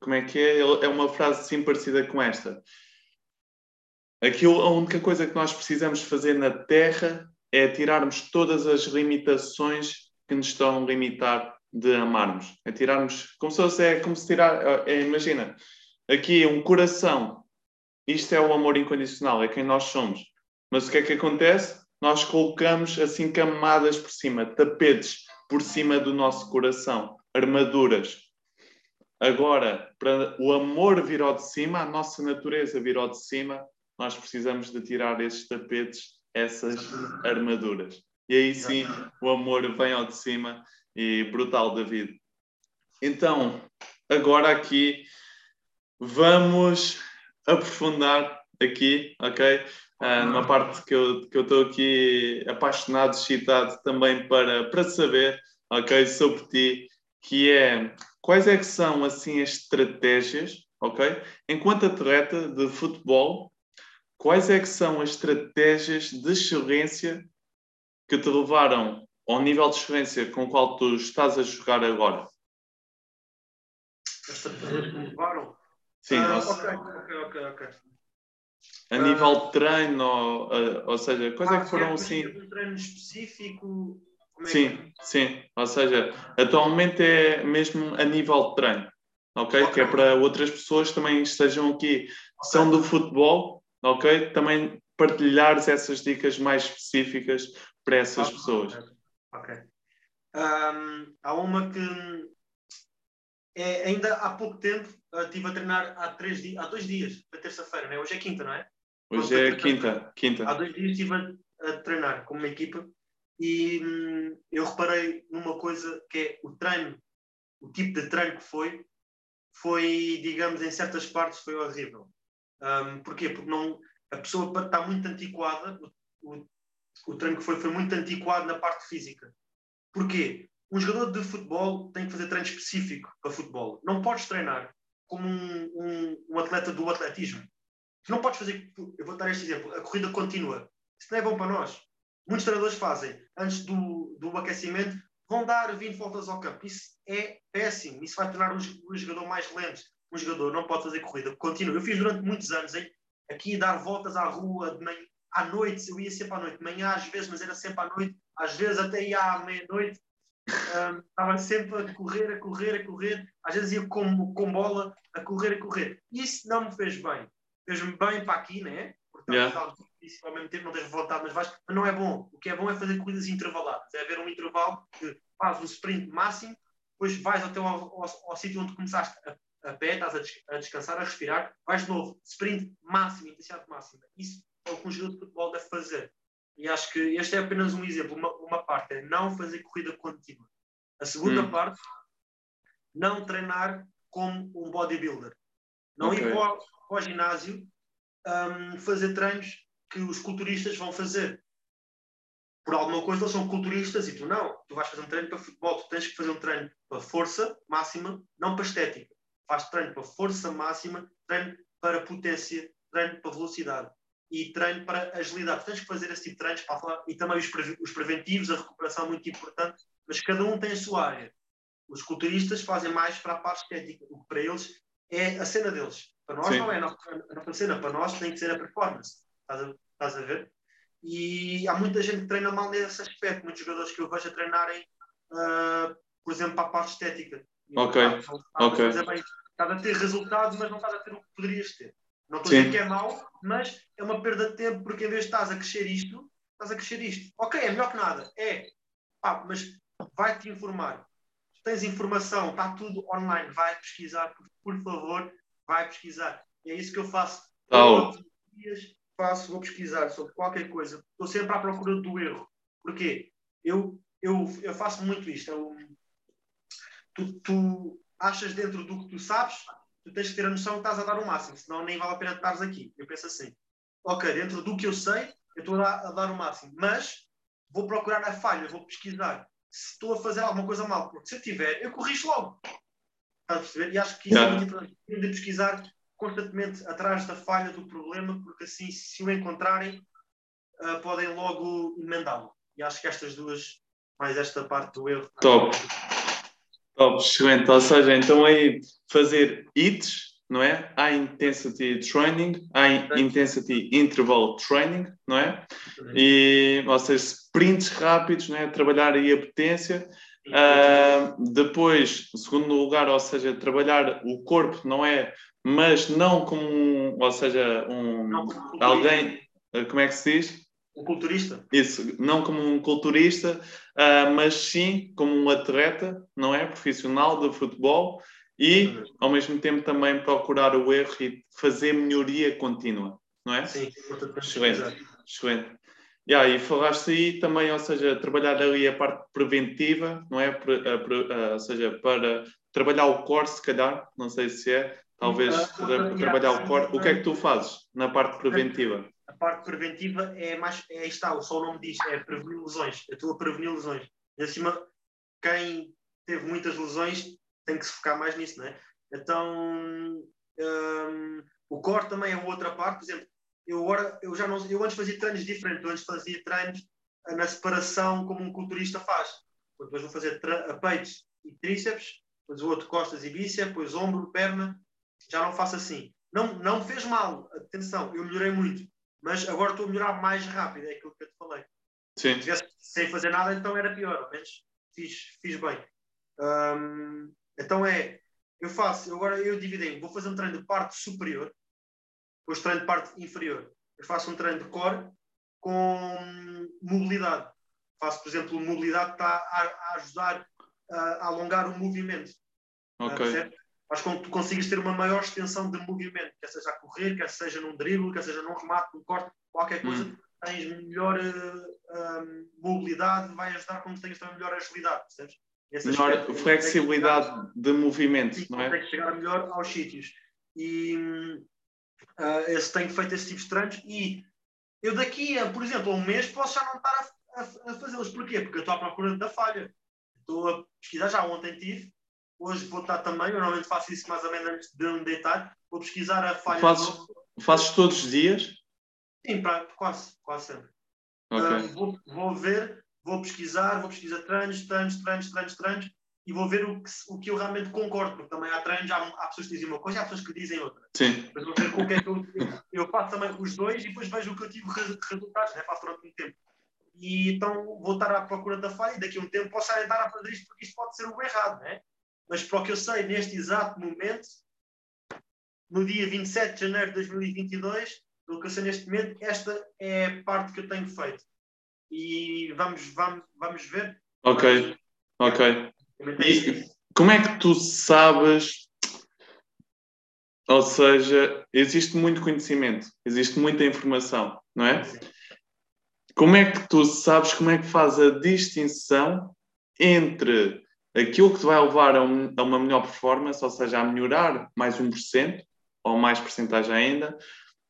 como é que é? É uma frase assim parecida com esta. Aquilo, a única coisa que nós precisamos fazer na Terra é tirarmos todas as limitações que nos estão a limitar de amarmos. É tirarmos, como se fosse, é como se tirar, é, imagina, aqui um coração, isto é o amor incondicional, é quem nós somos. Mas o que é que acontece? Nós colocamos assim camadas por cima, tapetes por cima do nosso coração, armaduras. Agora, para o amor vir ao de cima, a nossa natureza vir ao de cima, nós precisamos de tirar esses tapetes, essas armaduras. E aí sim o amor vem ao de cima e brutal, David. Então, agora aqui vamos aprofundar aqui, ok? Uh, numa parte que eu que estou aqui apaixonado, excitado também para, para saber, ok, sobre ti, que é quais é que são assim as estratégias, ok? Enquanto atleta de futebol, quais é que são as estratégias de excelência que te levaram ao nível de excelência com o qual tu estás a jogar agora? As estratégias que me levaram? Sim, ah, ok, ok, ok, ok. A uh, nível de treino, ou, ou seja, quais ah, é que foram assim? Um treino específico? É sim, é? sim. Ou seja, atualmente é mesmo a nível de treino, ok? okay. Que é para outras pessoas também estejam aqui, okay. são do futebol, ok? Também partilhares essas dicas mais específicas para essas pessoas. Ok. Um, há uma que é, ainda há pouco tempo estive a treinar há, três dias, há dois dias, na terça-feira, né? hoje é quinta, não é? Hoje é quinta, quinta. Há dois dias estive a, a treinar com uma equipa e hum, eu reparei numa coisa que é o treino, o tipo de treino que foi, foi, digamos, em certas partes foi horrível. Um, porquê? Porque não, a pessoa está muito antiquada, o, o, o treino que foi foi muito antiquado na parte física. Porquê? Um jogador de futebol tem que fazer treino específico para futebol. Não podes treinar como um, um, um atleta do atletismo. Tu não podes fazer, eu vou dar este exemplo, a corrida contínua. Isso não é bom para nós. Muitos treinadores fazem, antes do, do aquecimento, vão dar 20 voltas ao campo. Isso é péssimo. Isso vai tornar um, um jogador mais lento. Um jogador não pode fazer corrida contínua. Eu fiz durante muitos anos hein, aqui dar voltas à rua, de manhã, à noite. Eu ia sempre à noite. De manhã às vezes, mas era sempre à noite. Às vezes até ia à meia-noite. Um, estava sempre a correr, a correr, a correr. Às vezes ia com, com bola, a correr, a correr. Isso não me fez bem. Fez-me bem para aqui, né? Portanto, yeah isso ao mesmo tempo não tens vontade, mas vais, mas não é bom. O que é bom é fazer corridas intervaladas, é haver um intervalo que faz o sprint máximo, depois vais até ao, ao, ao sítio onde começaste a, a pé, estás a, des, a, descansar, a respirar, vais de novo, sprint máximo, intensidade máxima. Isso é o que um jogador de futebol deve fazer. E acho que este é apenas um exemplo, uma, uma parte, é não fazer corrida contínua. A segunda hum. parte, não treinar como um bodybuilder. Não okay. ir para o, para o ginásio um, fazer treinos que os culturistas vão fazer. Por alguma coisa eles são culturistas e tu não. Tu vais fazer um treino para futebol, tu tens que fazer um treino para força máxima, não para estética. Faz treino para força máxima, treino para potência, treino para velocidade e treino para agilidade. Tens que fazer esse tipo de treinos para falar, e também os, pre, os preventivos, a recuperação é muito importante, mas cada um tem a sua área. Os culturistas fazem mais para a parte estética, o que para eles é a cena deles. Para nós Sim. não é a nossa cena, para nós tem que ser a performance. Estás a, estás a ver? E há muita gente que treina mal nesse aspecto. Muitos jogadores que eu vejo a treinarem, uh, por exemplo, para a parte estética. Ok. ok. estás a ter resultados, mas não estás a ter o que poderias ter. Não estou a dizer que é mau, mas é uma perda de tempo, porque em vez de estás a crescer isto, estás a crescer isto. Ok, é melhor que nada. É. Ah, mas vai-te informar. Tens informação, está tudo online. Vai pesquisar, por, por favor, vai pesquisar. E é isso que eu faço todos os dias faço, vou pesquisar sobre qualquer coisa, estou sempre à procura do erro. Porquê? Eu, eu, eu faço muito isto. Eu, tu, tu achas dentro do que tu sabes, tu tens que ter a noção que estás a dar o máximo, senão nem vale a pena estares aqui. Eu penso assim, ok, dentro do que eu sei, eu estou a dar, a dar o máximo, mas vou procurar a falha, vou pesquisar se estou a fazer alguma coisa mal, porque se eu tiver, eu corrijo logo. Estás a perceber? E acho que isso é muito importante. de pesquisar constantemente atrás da falha do problema, porque assim, se o encontrarem, uh, podem logo emendá-lo. E acho que estas duas, mais esta parte do erro. Top. Top, excelente. Ou seja, então aí fazer hits, não é? High intensity training, high intensity interval training, não é? E, ou seja, sprints rápidos, não é? Trabalhar aí a potência. Uh, depois, segundo lugar, ou seja, trabalhar o corpo, não é? Mas não como, um, ou seja, um, alguém, como é que se diz? Um culturista. Isso, não como um culturista, uh, mas sim como um atleta, não é? Profissional de futebol e, ao mesmo tempo, também procurar o erro e fazer melhoria contínua, não é? Sim, excelente. Excelente. Yeah, e falaste aí também, ou seja, trabalhar ali a parte preventiva, não é? ou seja, para trabalhar o core, se calhar, não sei se é, talvez uh, trabalhar o core. O que é que tu fazes na parte preventiva? Parte preventiva é mais, é, está, só o nome diz, é prevenir lesões. Estou a prevenir lesões. E acima, quem teve muitas lesões tem que se focar mais nisso, não é? Então, um, o core também é outra parte, por exemplo, eu agora, eu já não, eu antes fazia treinos diferentes, eu antes fazia treinos na separação como um culturista faz. Depois vou fazer peitos e tríceps, depois o outro costas e bíceps, depois ombro, perna, já não faço assim. Não, não fez mal, atenção, eu melhorei muito, mas agora estou a melhorar mais rápido, é aquilo que eu te falei. Sim. Se tivesse sem fazer nada, então era pior, ao menos fiz, fiz bem. Um, então é, eu faço, agora eu divido vou fazer um treino de parte superior, depois treino de parte inferior. Eu faço um treino de core com mobilidade. Faço, por exemplo, mobilidade que está a, a ajudar a, a, alongar o movimento. Ok. Faz com que tu consigas ter uma maior extensão de movimento, quer seja a correr, quer seja num drible, quer seja num remate, num corte, qualquer coisa, hum. tens melhor uh, mobilidade, vai ajudar com que tenhas também melhor agilidade, percebes? Esse melhor aspecto, flexibilidade de movimento, não é? Consegue chegar melhor aos sítios. E uh, esse, tenho feito esse tipo de treinos e eu daqui a, por exemplo, a um mês posso já não estar a, a, a fazê-los. Porquê? Porque eu estou à procura da falha. Estou a pesquisar, já ontem tive, hoje vou estar também, eu normalmente faço isso mais ou menos antes de me deitar, vou pesquisar a falha. Fazes, fazes todos os dias? Sim, pra, quase, quase sempre. Okay. Uh, vou, vou ver, vou pesquisar, vou pesquisar treinos, treinos, treinos, treinos, treinos, e vou ver o que, o que eu realmente concordo, porque também há treinos, há, há pessoas que dizem uma coisa e há pessoas que dizem outra. Sim. Mas vou ver com o que é que eu, eu faço também os dois e depois vejo o que eu tive resultados, né? faço durante um tempo. E então vou estar à procura da falha e daqui a um tempo posso estar a fazer isto porque isto pode ser o errado, né? Mas para o que eu sei, neste exato momento, no dia 27 de janeiro de 2022, pelo que eu sei neste momento, esta é a parte que eu tenho feito. E vamos, vamos, vamos ver. Ok, ok. E como é que tu sabes? Ou seja, existe muito conhecimento, existe muita informação, não é? Como é que tu sabes como é que faz a distinção entre aquilo que te vai levar a, um, a uma melhor performance, ou seja, a melhorar mais 1%, ou mais porcentagem ainda,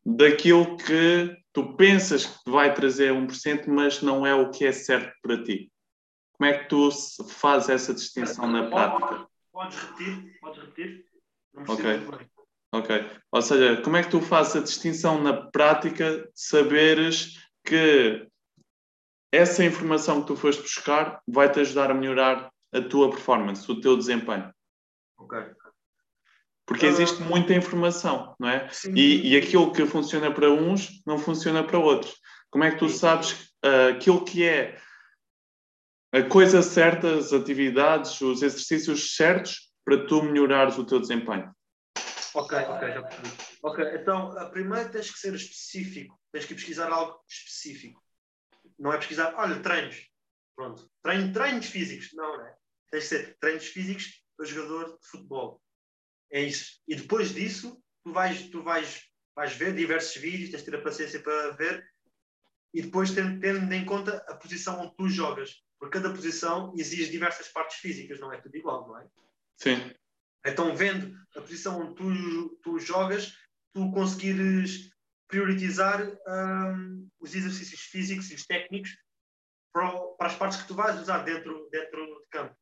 daquilo que tu pensas que te vai trazer 1%, mas não é o que é certo para ti? Como é que tu fazes essa distinção na prática? Podes repetir? Podes repetir? ok. Ok. Ou seja, como é que tu fazes a distinção na prática de saberes que essa informação que tu foste buscar vai-te ajudar a melhorar a tua performance, o teu desempenho? Ok. Porque uh, existe muita informação, não é? E, e aquilo que funciona para uns não funciona para outros. Como é que tu sabes uh, aquilo que é a coisa certa, as atividades, os exercícios certos para tu melhorares o teu desempenho. Ok, ok, já percebi. Ok, então, primeiro tens que ser específico, tens que pesquisar algo específico. Não é pesquisar, olha, treinos. Pronto, treino, treinos físicos. Não, não é? Tens que ser treinos físicos para jogador de futebol. É isso. E depois disso, tu vais, tu vais, vais ver diversos vídeos, tens de ter a paciência para ver e depois tendo, tendo em conta a posição onde tu jogas. Porque cada posição exige diversas partes físicas, não é tudo igual, não é? Sim. Então, vendo a posição onde tu, tu jogas, tu conseguires priorizar um, os exercícios físicos e os técnicos para, as partes que tu vais usar dentro, dentro de campo.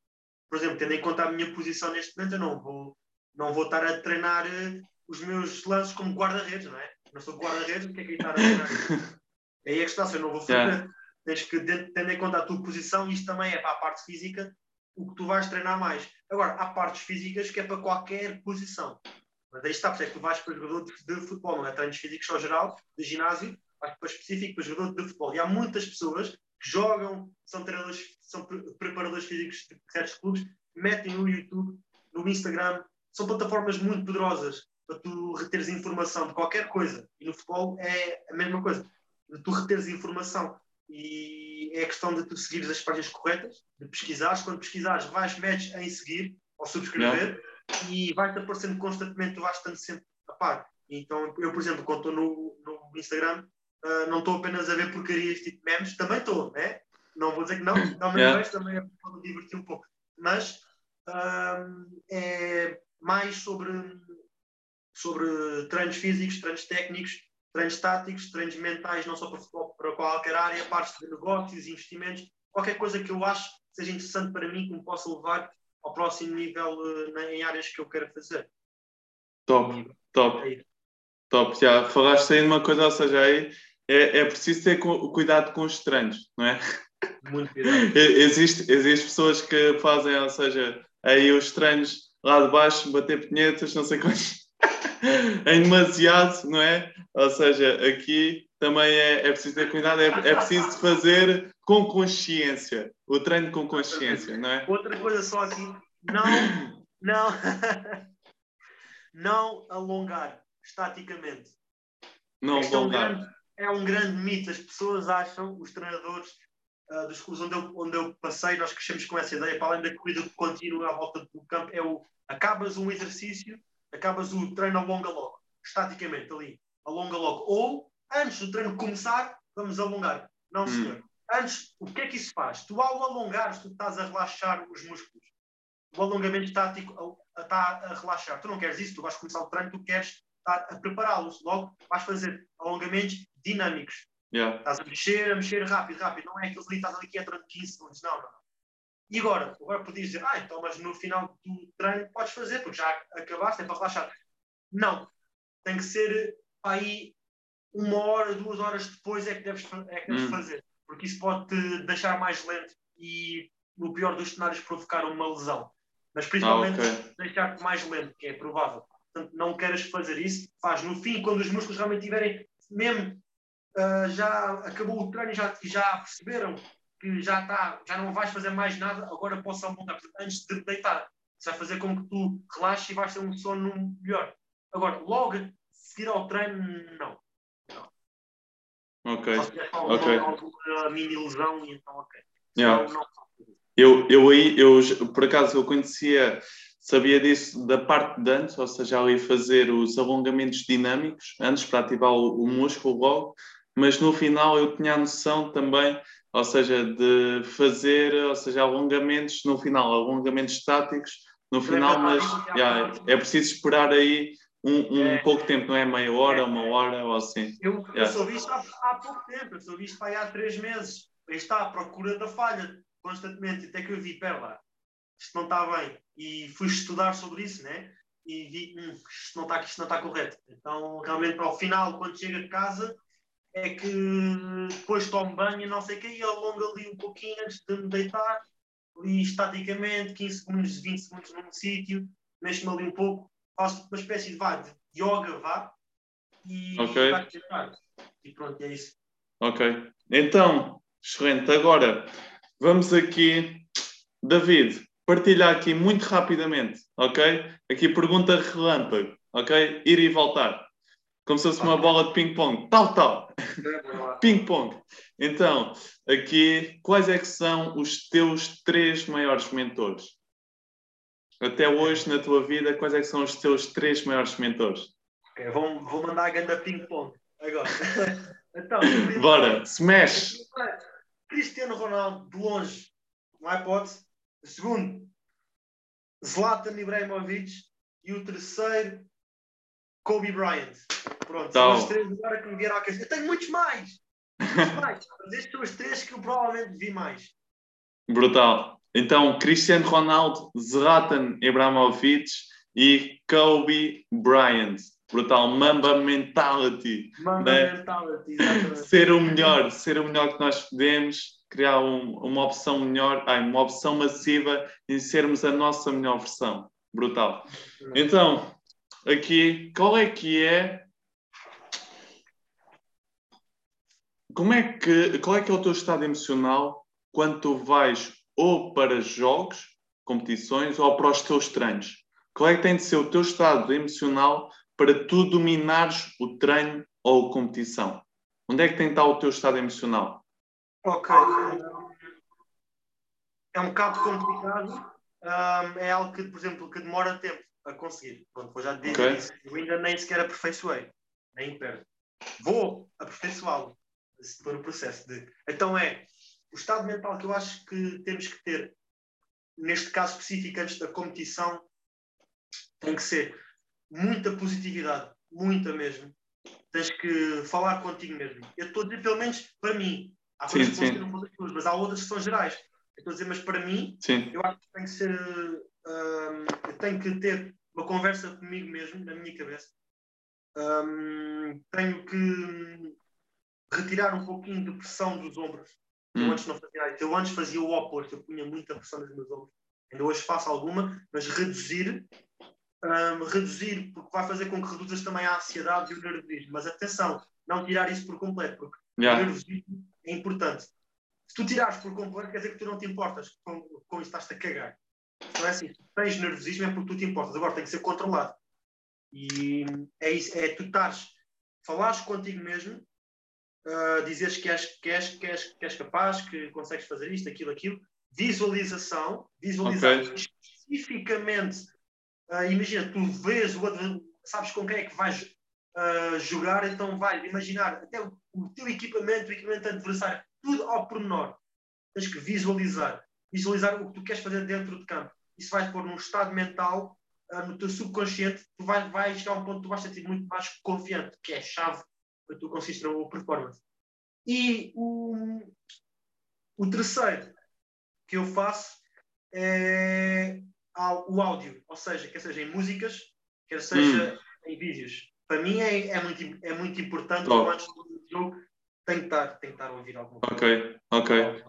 Por exemplo, tendo em conta a minha posição neste momento, eu não vou, não vou estar a treinar eh, os meus lances como guarda-redes, não é? Não sou guarda-redes, o que é que é estar a treinar? Aí é que está, eu não vou fazer. Yeah. Tens que, tendo em conta a tua posição, isto também é para a parte física, o que tu vais treinar mais. Agora, há partes físicas que é para qualquer posição. Mas aí está, porque é que tu vais para jogador de, de, futebol, não é treinos físicos só geral, de ginásio, vais para específico para jogador de futebol. E há muitas pessoas que jogam, são treinadores, são preparadores físicos de certos clubes, metem no YouTube, no Instagram, são plataformas muito poderosas para tu reteres informação de qualquer coisa. E no futebol é a mesma coisa, tu reteres informação. E é a questão de tu seguires as páginas corretas, de pesquisares. Quando pesquisares, vais, metes em seguir ou subscrever e vai-te aparecendo constantemente, tu vais estando sempre a par. Então, eu, por exemplo, quando estou no, no Instagram, uh, não estou apenas a ver porcarias tipo memes, também estou, né? Não vou dizer que não, também yeah. vejo, também é para me divertir um pouco. Mas uh, é mais sobre, sobre treinos físicos, treinos técnicos, treinos táticos, treinos mentais, não só para futebol, para qualquer área, partes de negócios, investimentos, qualquer coisa que eu acho seja interessante para mim, que me possa levar ao próximo nível uh, em áreas que eu quero fazer. Top, top. É top, já falaste aí de uma coisa, ou seja, aí é, é preciso ter cuidado com os estranhos, não é? Muito cuidado. existe, existe pessoas que fazem, ou seja, aí os estranhos lá de baixo, bater pinhetas, não sei quantos em demasiado, não é? Ou seja, aqui também é, é preciso ter cuidado, é, é preciso fazer com consciência, o treino com consciência, não é? Outra coisa só aqui, não, não, não alongar estaticamente. Não é alongar. É um, grande, mito, as pessoas acham, os treinadores uh, dos clubes onde eu, onde eu passei, nós crescemos com essa ideia, para além da corrida contínua à volta do campo, é o acabas um exercício acabas o treino alonga logo, estaticamente ali, alonga logo. Ou, antes do treino começar, vamos alongar. Não, hum. senhor. Antes, o que é que isso faz? Tu, ao alongares, tu estás a relaxar os músculos. O alongamento estático está a relaxar. Tu não queres isso, tu vais começar o treino, tu queres estar a prepará-los. Logo, vais fazer alongamentos dinâmicos. Yeah. Estás a mexer, a mexer rápido, rápido. Não é aqueles ali, estás ali quieto durante 15 segundos. Não, não. E agora? Agora podias dizer, ah, então, mas no final do treino podes fazer, porque já acabaste, é para relaxar. Não. Tem que ser aí uma hora, duas horas depois é que deves, é que deves hum. fazer. Porque isso pode te deixar mais lento e, no pior dos cenários, provocar uma lesão. Mas principalmente ah, okay. deixar-te mais lento, que é provável. Portanto, não queres fazer isso, faz no fim, quando os músculos realmente tiverem mesmo uh, já acabou o treino e já, já perceberam que já está, já não vais fazer mais nada, agora posso apontar. Antes de deitar, isso vai fazer com que tu relaxes e vais ter um sono melhor. Agora, logo seguir ao treino, não. não. Ok. Só ok. alguma mini então, ok. Yeah. Não. Eu, eu aí, eu, por acaso, eu conhecia, sabia disso da parte de antes, ou seja, ali fazer os alongamentos dinâmicos, antes para ativar o, o músculo logo, mas no final eu tinha a noção também ou seja, de fazer, ou seja, alongamentos no final, alongamentos estáticos no final, mas yeah, é preciso esperar aí um, um é, pouco tempo, não é? Meia hora, é, uma hora ou assim. Eu, yeah. eu soube isto há, há, pouco tempo, eu soube isto há três meses. Aí está, à procura da falha, constantemente, até que eu vi, pera lá, isto não está bem. E fui estudar sobre isso, né? E vi, hum, isto não está, isto não está correto. Então, realmente, ao final, quando chega de casa, é que depois tomo banho e não sei o que, e alongo ali um pouquinho antes de me deitar, ali estaticamente, 15 segundos, 20 segundos num sítio, mexo-me ali um pouco, faço uma espécie de, vá, de yoga, vá, e okay. E pronto, é isso. Ok. Então, excelente. Agora, vamos aqui, David, partilhar aqui muito rapidamente, ok? Aqui pergunta relâmpago, ok? Ir e voltar. Como se fosse uma bola de ping-pong. Tal, tal. ping-pong. Então, aqui, quais é que são os teus três maiores mentores? Até hoje, na tua vida, quais é que são os teus três maiores mentores? Okay, vou, vou mandar a ganda ping-pong agora. então, Bora, smash! Cristiano Ronaldo, de longe, não há hipótese. Segundo, Zlatan Ibrahimovic e o terceiro, Kobe Bryant. Pronto, Então. são os três agora que me vieram à cabeça. Eu tenho muitos mais! Muitos mais. Mas estes são os três que eu provavelmente vi mais. Brutal. Então, Cristiano Ronaldo, Zlatan Ibrahimovic e Kobe Bryant. Brutal. Mamba mentality. Mamba Né? mentality, exatamente. Ser o melhor, ser o melhor que nós podemos, criar um- uma opção melhor, ai, uma opção massiva e sermos a nossa melhor versão. Brutal. Então, aqui, qual é que é. Como é que, qual é que é o teu estado emocional quando tu vais ou para jogos, competições, ou para os teus treinos? Qual é que tem de ser o teu estado emocional para tu dominares o treino ou a competição? Onde é que tem de estar o teu estado emocional? Ok. É um bocado complicado. Ahm, é algo que, por exemplo, que demora tempo a conseguir. Pronto, vou já dizer Ok. isso. Eu ainda nem sequer aperfeiçoei. Nem perto. Vou aperfeiçoá-lo. Se for o processo de. Então é o estado mental que eu acho que temos que ter, neste caso específico, antes da competição, tem que ser muita positividade. Muita mesmo. Tens que falar contigo mesmo. Eu estou a dizer, pelo menos para mim. Há Sim, que sim. para outras pessoas, mas há outras que são gerais. Eu estou a dizer, mas para mim, Sim, eu acho que tem que ser. hum, eu tenho que ter uma conversa comigo mesmo, na minha cabeça. Hum, tenho que hum, retirar um pouquinho de pressão dos ombros. Eu Hum. antes não fazia isso. Eu antes fazia o oposto. Eu punha muita pressão nos meus ombros. Ainda hoje faço alguma, mas reduzir. hum, reduzir, porque vai fazer com que reduzas também a ansiedade e o nervosismo. Mas atenção, não tirar isso por completo, porque o yeah. nervosismo é importante. Se tu tirares por completo, quer dizer que tu não te importas com, com isso, estás-te a cagar. Não é assim. Se tens nervosismo é porque tu te importas. Agora tem que ser controlado. E é isso, é tu estares, falares contigo mesmo, ah, dizeres que és, que, és, que, és, que és capaz, que consegues fazer isto, aquilo, aquilo. Visualização, visualizar Ok. especificamente. ah, imagina, tu vês o sabes com quem é que vais ah, jogar, então vais imaginar até o, o teu equipamento, o equipamento adversário, tudo ao pormenor. Tens que visualizar. Visualizar o que tu queres fazer dentro de campo. Isso vai pôr num estado mental, ah, no teu subconsciente, tu vais, vais chegar a um ponto que tu vais sentir muito mais confiante, que é a chave para tu conseguires ter uma performance. E o, o terceiro que eu faço é ao- o áudio, ou seja, quer seja em músicas, quer seja em vídeos. Para mim é, é, muito, é muito importante, antes do jogo tenho que estar, tenho que estar a ouvir alguma coisa. Ok, ok.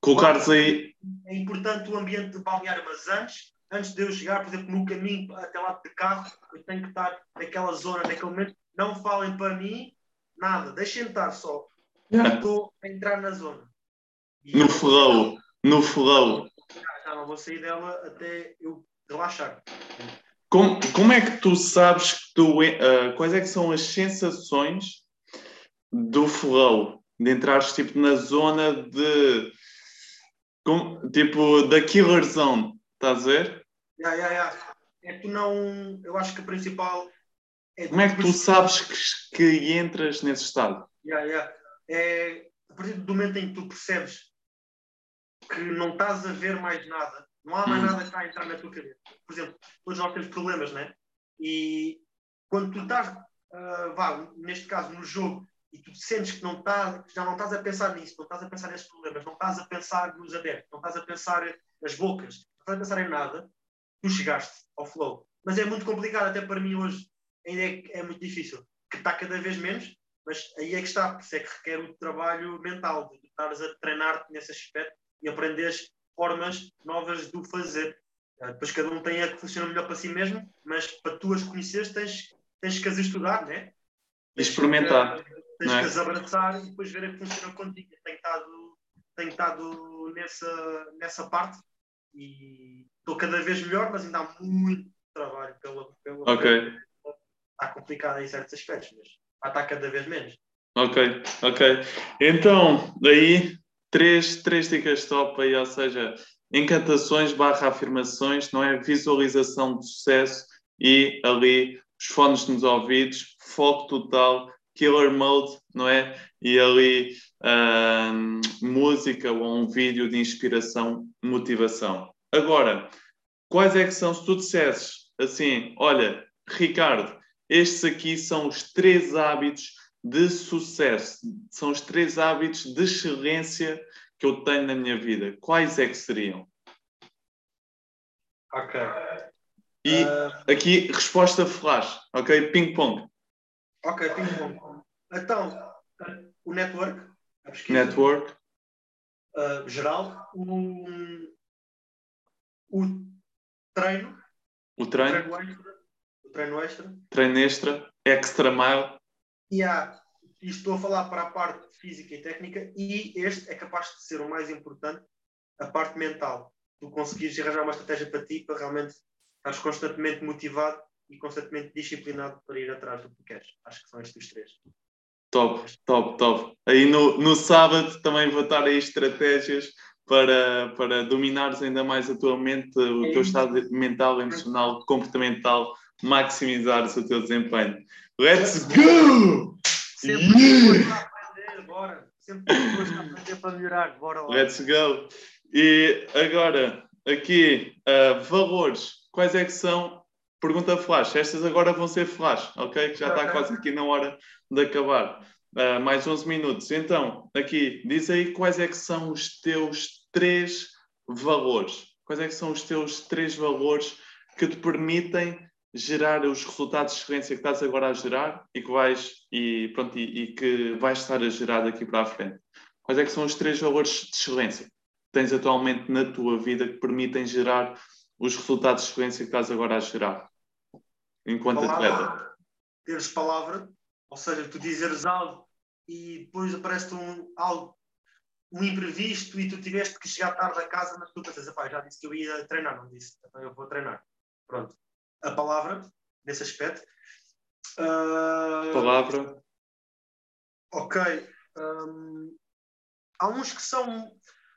Colocares aí. É importante o ambiente de balneário, mas antes, antes de eu chegar, por exemplo, no caminho até lá de carro, eu tenho que estar naquela zona, naquele momento. Não falem para mim nada, deixem estar só. Yeah. Estou a entrar na zona. E No flow, no flow. Já não vou sair dela até eu relaxar. Como, como é que tu sabes que tu, eh, quais é que são as sensações do flow? De entrares tipo na zona de com- tipo da killer zone, estás a ver? Ya, ya, ya. É que tu não. Eu acho que a principal. É Como é que tu sabes que, que entras nesse estado? Ya, ya. É a partir do momento em que tu percebes que não estás a ver mais nada, não há mais Hum. nada que está a entrar na tua cabeça. Por exemplo, todos nós temos problemas, né? E quando tu estás, ah, vá, neste caso, no jogo, e tu sentes que não que já não estás a pensar nisso, não estás a pensar nesses problemas, não estás a pensar nos adeptos, não estás a pensar nas bocas, não estás a pensar em nada, tu chegaste ao flow. Mas é muito complicado, até para mim hoje, ainda é, é muito difícil, que está cada vez menos, mas aí é que está, por isso é que requer o trabalho mental, de estares a treinar-te nesse aspecto e aprenderes formas novas de o fazer. Ah, Depois cada um tem a que funciona melhor para si mesmo, mas para tu as conheceres tens, tens que as estudar, né? Experimentar, Que, tens é? que as abraçar e depois ver a que funciona contigo. Tenho estado, tenho estado nessa, nessa parte e estou cada vez melhor, mas ainda há muito trabalho pela, pela Ok. Está complicado em certos aspectos, mas estar cada vez menos. Ok, ok. Então, daí, três, três dicas top aí, ou seja, encantações barra afirmações, não é? Visualização de sucesso e ali os fones nos ouvidos, foco total, killer mode, não é? E ali música ou um vídeo de inspiração, motivação. Agora, quais é que são, se tu dissesses assim, olha, Ricardo, estes aqui são os três hábitos de sucesso, são os três hábitos de excelência que eu tenho na minha vida. Quais é que seriam? Ok. E Uh, aqui, resposta flash, ok? Ping-pong. ok, ping-pong. Então, o network, a pesquisa, Network, uh, geral, o, o treino, o o treino, treino extra, o treino extra, treino extra, extra mile, e há, e estou a falar para a parte física e técnica, e este é capaz de ser o mais importante, a parte mental. Tu conseguires arranjar uma estratégia para ti, para realmente estares constantemente motivado e constantemente disciplinado para ir atrás do que queres. Acho que são estes os três. top, top, top. Aí no, no sábado também vou estar aí estratégias para, para dominares ainda mais a tua mente, o É teu estado mental, emocional, comportamental, maximizares o teu desempenho. Let's go! Sempre Yeah! aprender, bora. Sempre aprender para melhorar, bora lá. Let's go! E agora, aqui, ah, valores. Quais é que são? Pergunta flash. Estas agora vão ser flash, ok? Que já está quase aqui na hora de acabar. Ah, mais 11 minutos. Então, aqui, diz aí quais é que são os teus três valores. Quais é que são os teus três valores que te permitem gerar os resultados de excelência que estás agora a gerar e que vais e, pronto, e, e que vais estar a gerar daqui para a frente. Quais é que são os três valores de excelência que tens atualmente na tua vida que permitem gerar os resultados de excelência que estás agora a gerar enquanto atleta? Palavra, teres palavra, ou seja, tu dizeres algo e depois aparece-te um, algo, um imprevisto e tu tiveste que chegar tarde a casa, mas tu pensas, "Epá, já disse que eu ia treinar, não disse, então eu vou treinar. Pronto. A palavra, nesse aspecto. Ah, Palavra, Ok. hum, há uns que são.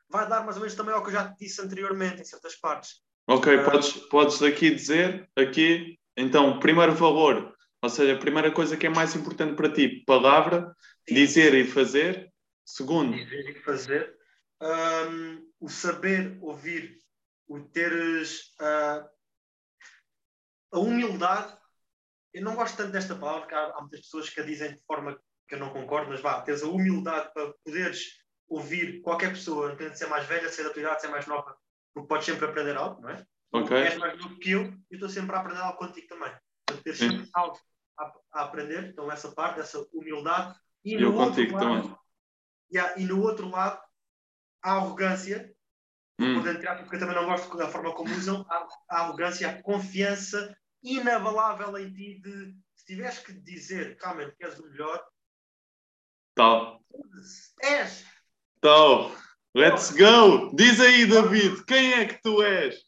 Vai dar mais ou menos também ao que eu já te disse anteriormente, em certas partes. ok, Ah. podes, podes aqui dizer, aqui, então, primeiro valor, ou seja, a primeira coisa que é mais importante para ti, palavra, dizer e fazer. Segundo, dizer e fazer. Hum, o saber ouvir, o teres ah, a humildade. Eu não gosto tanto desta palavra, porque há, há muitas pessoas que a dizem de forma que eu não concordo, mas vá, teres a humildade para poderes ouvir qualquer pessoa, independente de ser mais velha, ser da tua idade, ser mais nova, porque podes sempre aprender algo, não é? ok? És mais novo que eu e estou sempre a aprender algo contigo também. Portanto, teres Sim. sempre algo a, a aprender, então essa parte, essa humildade. E eu contigo lado, também. Yeah, e no outro lado, a arrogância, Hum, por dentro, porque eu também não gosto da forma como usam, a, a arrogância, a confiança inabalável em ti de se tiveres que dizer realmente que és o melhor, tal, és! tal. Let's go! Diz aí, David, quem é que tu és?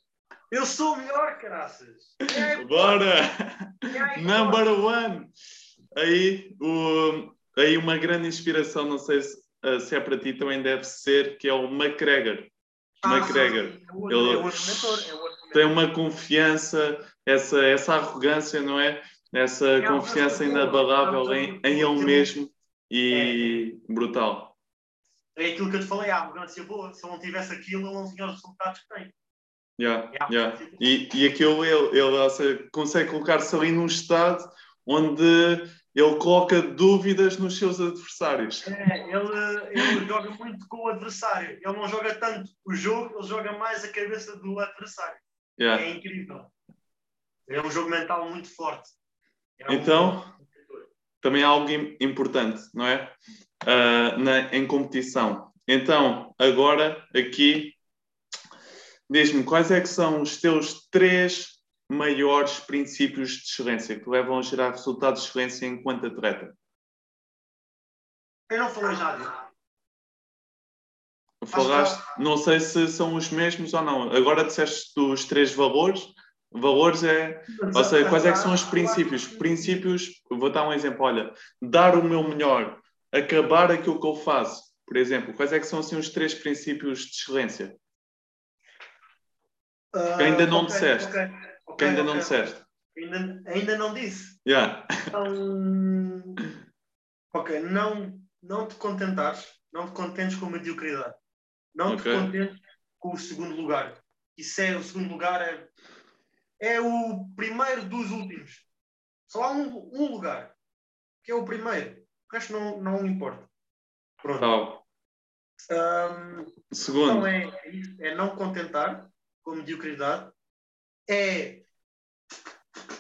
Eu sou o melhor, caraças! É, Bora! é, Number one! Aí, o, aí uma grande inspiração, não sei se, eh, se é para ti, também deve ser, que é o McGregor. Ah, McGregor. sim, É o Ele- é o mentor. É o Tem uma confiança, essa, essa arrogância, não é? Essa É confiança inabalável é a em, em ele tem- mesmo e brutal. É aquilo que eu te falei, a arrogância boa. Se eu não tivesse aquilo, eu não tinha os resultados que tenho. Yeah, É yeah. E, e aquilo ele, ele ou seja, consegue colocar-se ali num estado onde ele coloca dúvidas nos seus adversários. É, ele, ele joga muito com o adversário. Ele não joga tanto o jogo, ele joga mais a cabeça do adversário. Yeah. É incrível. É um jogo mental muito forte. É Então, também há algo im- importante, não é? Ah, na, em competição. Então, agora, aqui, diz-me quais é que são os teus três maiores princípios de excelência que levam a gerar resultados de excelência enquanto atleta? Eu não falei já disso. Falaste, não sei se são os mesmos ou não. Agora disseste os três valores. Valores é, ou seja, quais é que são os princípios? Princípios, vou dar um exemplo, olha, dar o meu melhor, acabar aquilo que eu faço, por exemplo. Quais é que são assim os três princípios de excelência? Que ainda não Ah, ok, disseste. ok, Que ok, ainda não disseste. Ainda, ainda não disse. Yeah. Então, ok, não, não te contentares, não te contentes com a mediocridade. Não te contentes com o segundo lugar. Isso é o segundo lugar, é, é o primeiro dos últimos. Só há um, um lugar, que é o primeiro. O resto não, não importa. Pronto. Um, Segundo. Então é, é não contentar com mediocridade. É,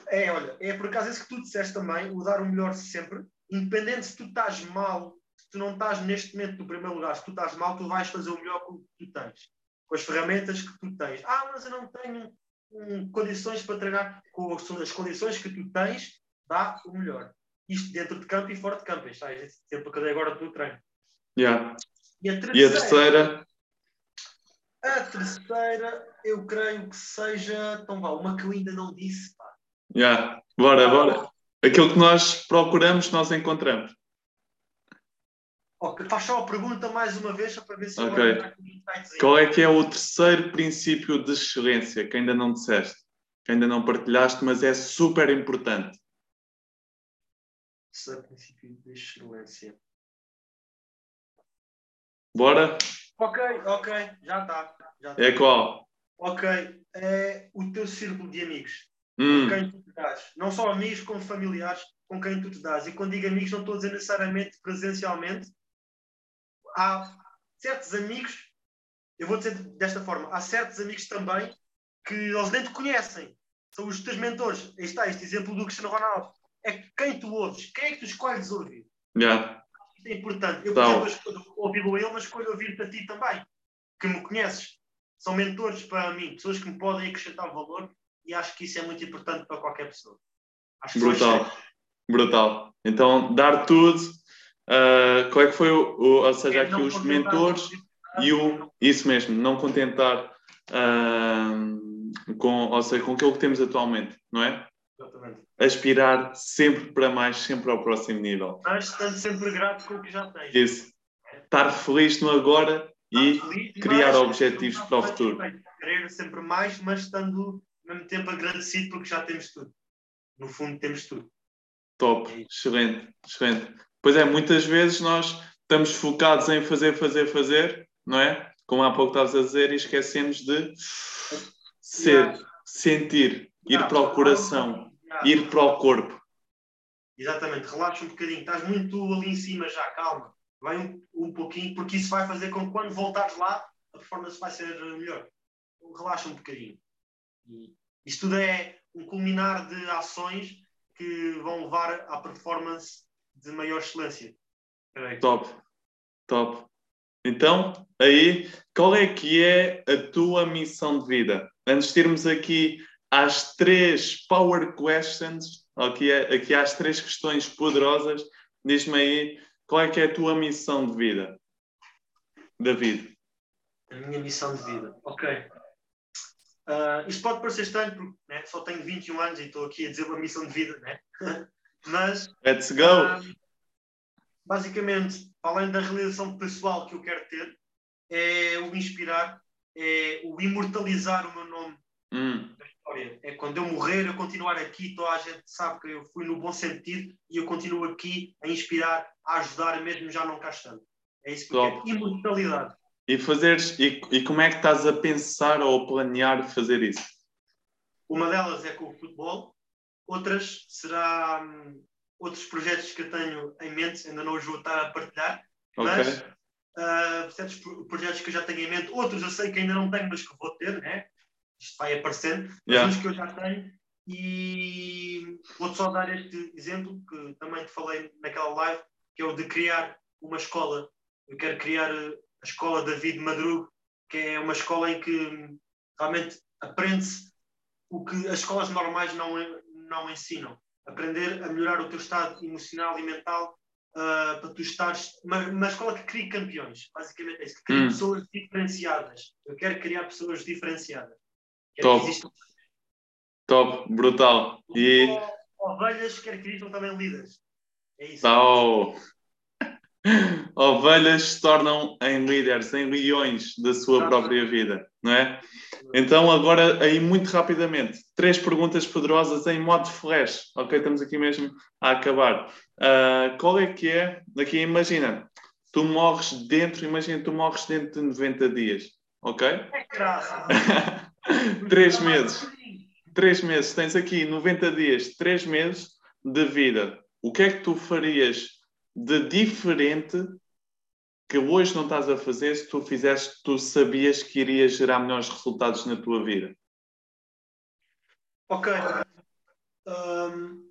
é, olha, é por acaso isso que tu disseste também, o dar o melhor sempre, independente se tu estás mal, se tu não estás neste momento no primeiro lugar, se tu estás mal, tu vais fazer o melhor com o que tu tens, com as ferramentas que tu tens. Ah, mas eu não tenho um, condições para treinar com as condições que tu tens, dá o melhor. Isto dentro de campo e fora de campo. Isto é sempre que eu dei agora do treino. Yeah. E a terceira? E a terceira? A terceira, eu creio que seja. Então vá, uma que eu ainda não disse. Pá. Yeah. Bora, ah, bora. Aquilo que nós procuramos, nós encontramos. Ok, faz só a pergunta mais uma vez, só para ver se okay. Qual é que é o terceiro princípio de excelência que ainda não disseste, que ainda não partilhaste, mas é super importante? Terceiro princípio de excelência. Bora? Ok, ok, já está. É qual? Ok, é o teu círculo de amigos. Hum. Com quem tu te dás. Não só amigos, como familiares com quem tu te dás. E quando digo amigos, não estou a dizer necessariamente presencialmente. Há certos amigos, eu vou dizer desta forma, há certos amigos também que eles nem te conhecem. São os teus mentores. Aí está este exemplo do Cristiano Ronaldo. É quem tu ouves, quem é que tu escolhes ouvir. Yeah é importante. Eu, então, exemplo, ouvi-lo ele, mas escolho ouvir-te a ti também, que me conheces. São mentores para mim, pessoas que me podem acrescentar valor e acho que isso é muito importante para qualquer pessoa. Brutal, brutal. Então, dar tudo. Uh, qual é que foi o, o ou seja, aqui os mentores e o, isso mesmo, não contentar uh, com, ou seja, com aquilo que temos atualmente, não é? Exatamente. Aspirar sempre para mais, sempre ao próximo nível. Mas estando sempre grato com o que já tens. Isso. Estar feliz no agora e feliz, criar objetivos para o futuro. Querer sempre mais, mas estando ao mesmo tempo agradecido porque já temos tudo. No fundo, temos tudo. Top, é excelente, excelente. Pois é, muitas vezes nós estamos focados em fazer, fazer, fazer, não é? Como há pouco estavas a dizer, e esquecemos de ser, sentir, ir para o coração ir para o corpo. Exatamente, relaxa um bocadinho. Estás muito ali em cima já, calma. Vai um, um pouquinho, porque isso vai fazer com que quando voltares lá, a performance vai ser melhor. Então, relaxa um bocadinho. E isto tudo é um culminar de ações que vão levar à performance de maior excelência. Top, top. Então, aí, qual é que é a tua missão de vida? Antes de irmos aqui às três power questions, aqui, é, aqui às três questões poderosas. Diz-me aí qual é que é a tua missão de vida, David. A minha missão de vida, ok. Uh, isto pode parecer estranho porque né, só tenho 21 anos e estou aqui a dizer uma missão de vida, né? mas. Let's go! Uh, basicamente, além da realização pessoal que eu quero ter, é o inspirar, é o imortalizar o meu nome hum história. É quando eu morrer, eu continuar aqui, toda a gente sabe que eu fui no bom sentido e eu continuo aqui a inspirar, a ajudar, mesmo já não cá estando. É isso que Top. eu quero. Imortalidade. E, fazeres, e, e como é que estás a pensar ou a planear fazer isso? Uma delas é com o futebol, outras será hum, outros projetos que eu tenho em mente, ainda não os vou estar a partilhar, okay. mas uh, certos projetos que eu já tenho em mente, outros eu sei que ainda não tenho, mas que vou ter, né? isto vai aparecendo, yeah. mas que eu já tenho. E vou-te só dar este exemplo que também te falei naquela live, que é o de criar uma escola. Eu quero criar a escola David Madruga, que é uma escola em que realmente aprende-se o que as escolas normais não, não ensinam. Aprender a melhorar o teu estado emocional e mental uh, para tu estares. Uma, uma escola que crie campeões, basicamente é isso, que crie hum. pessoas diferenciadas. Eu quero criar pessoas diferenciadas. Top. Top, brutal. E... Ovelhas quer que existam também líderes. É isso. Tal. Ovelhas se tornam em líderes, em leões da sua própria vida, não é? Então, agora, aí muito rapidamente, três perguntas poderosas em modo flash, ok? Estamos aqui mesmo a acabar. Uh, qual é que é? Aqui, imagina, tu morres dentro, imagina, tu morres dentro de 90 dias, ok? É três meses. Três meses. Tens aqui 90 dias, três meses de vida. O que é que tu farias de diferente que hoje não estás a fazer se tu fizeste, tu sabias que irias gerar melhores resultados na tua vida? Ok. Um...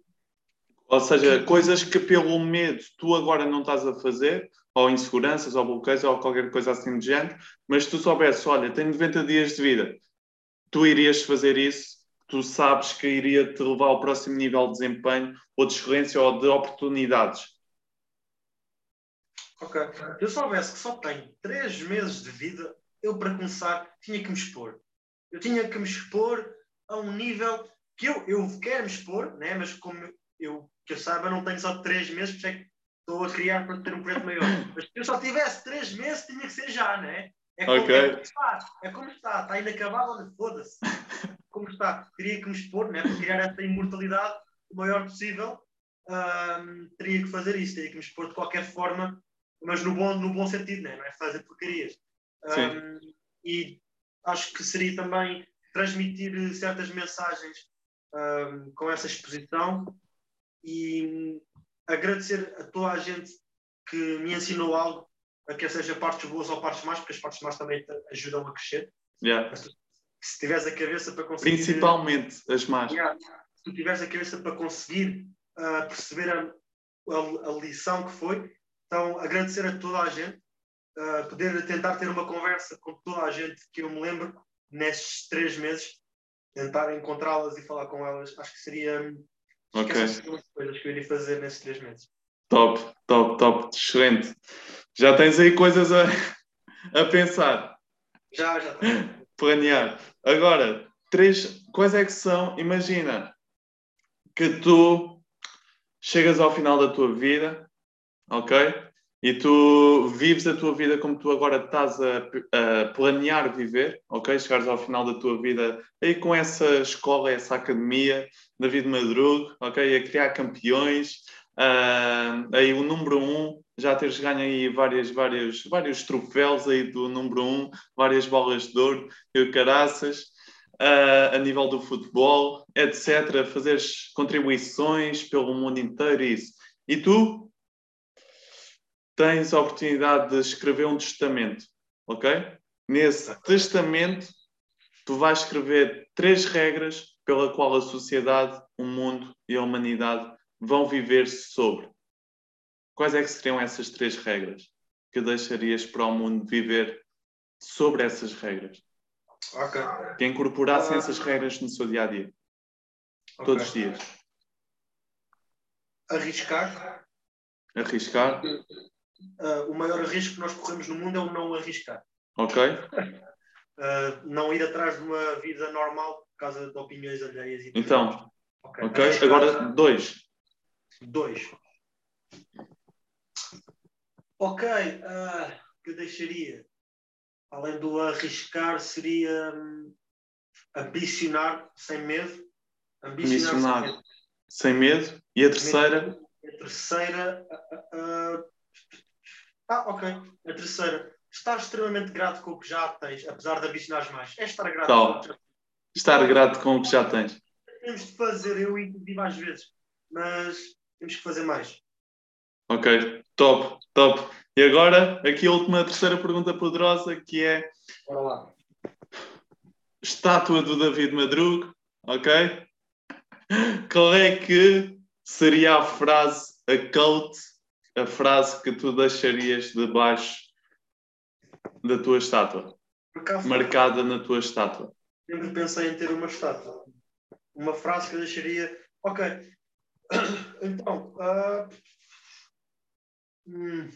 Ou seja, coisas que pelo medo tu agora não estás a fazer, ou inseguranças, ou bloqueios, ou qualquer coisa assim de género, mas se tu soubesses, olha, tenho 90 dias de vida, tu irias fazer isso, tu sabes que iria te levar ao próximo nível de desempenho, ou de excelência, ou de oportunidades. Ok. Se eu soubesse que só tenho 3 meses de vida, eu para começar tinha que me expor. Eu tinha que me expor a um nível que eu, eu quero me expor, né? mas como eu, que eu saiba, não tenho só 3 meses, por isso é que estou a criar para ter um projeto maior. Mas se eu só tivesse 3 meses, tinha que ser já, né? É como, okay. é como está, é como está, está inacabado, foda-se. Como está, teria que me expor, né? para criar essa imortalidade o maior possível. Teria que fazer isso, teria que me expor de qualquer forma, mas no bom, no bom sentido, né? não é fazer porcarias. Um, e acho que seria também transmitir certas mensagens um, com essa exposição e agradecer a toda a gente que me ensinou algo, a quer seja partes boas ou partes más, porque as partes más também ajudam a crescer. Yeah. Se tiveres a cabeça para conseguir. Principalmente as más. Yeah. Se tiveres a cabeça para conseguir uh, perceber a, a, a, lição que foi, então agradecer a toda a gente, uh, poder tentar ter uma conversa com toda a gente que eu me lembro nestes três meses, tentar encontrá-las e falar com elas, acho que seria. Ok. Acho que coisas que eu iria fazer nesses três meses. Top, top, top, excelente. Já tens aí coisas a, a pensar. Já, já Planear. Agora, três, quais é que são? Imagina que tu chegas ao final da tua vida, ok? E tu vives a tua vida como tu agora estás a, a, planear viver, ok? Chegares ao final da tua vida aí com essa escola, essa academia, David Madruga, ok? A criar campeões, uh, aí o número um, já teres ganho aí várias, várias, vários troféus aí do número um, várias bolas de ouro e caraças, uh, a nível do futebol, etc. Fazeres contribuições pelo mundo inteiro, isso. E tu, tens a oportunidade de escrever um testamento, ok? Nesse testamento, tu vais escrever três regras pela qual a sociedade, o mundo e a humanidade vão viver sobre. Quais é que seriam essas três regras que deixarias para o mundo viver sobre essas regras? Ok. Que incorporassem uh... essas regras no seu dia a dia. Okay. Todos os dias. Arriscar. Arriscar uh, o maior risco que nós corremos no mundo é o não arriscar. Ok. Uh, não ir atrás de uma vida normal por causa de opiniões alheias. E então, ok. okay. Agora, dois. Dois. Ok, uh, que eu deixaria, além do arriscar, seria um, ambicionar sem medo. Ambicionar, ambicionar sem, medo. sem medo. E a terceira? A terceira, uh, ah, ok. A terceira. Estar extremamente grato com o que já tens, apesar de ambicionares mais. É estar grato com o que já tens. Estar grato com o que já tens. Temos de fazer, eu inclusive às vezes, mas temos que fazer mais. Ok, top, top. E agora, aqui a última, a terceira pergunta poderosa, que é... Bora lá. Estátua do David Madruga, ok? Qual é que seria a frase, a quote a frase que tu deixarias debaixo da tua estátua? Marcada na tua estátua. Sempre pensei em ter uma estátua. Uma frase que eu deixaria. Ok. Então. Uh... Hum.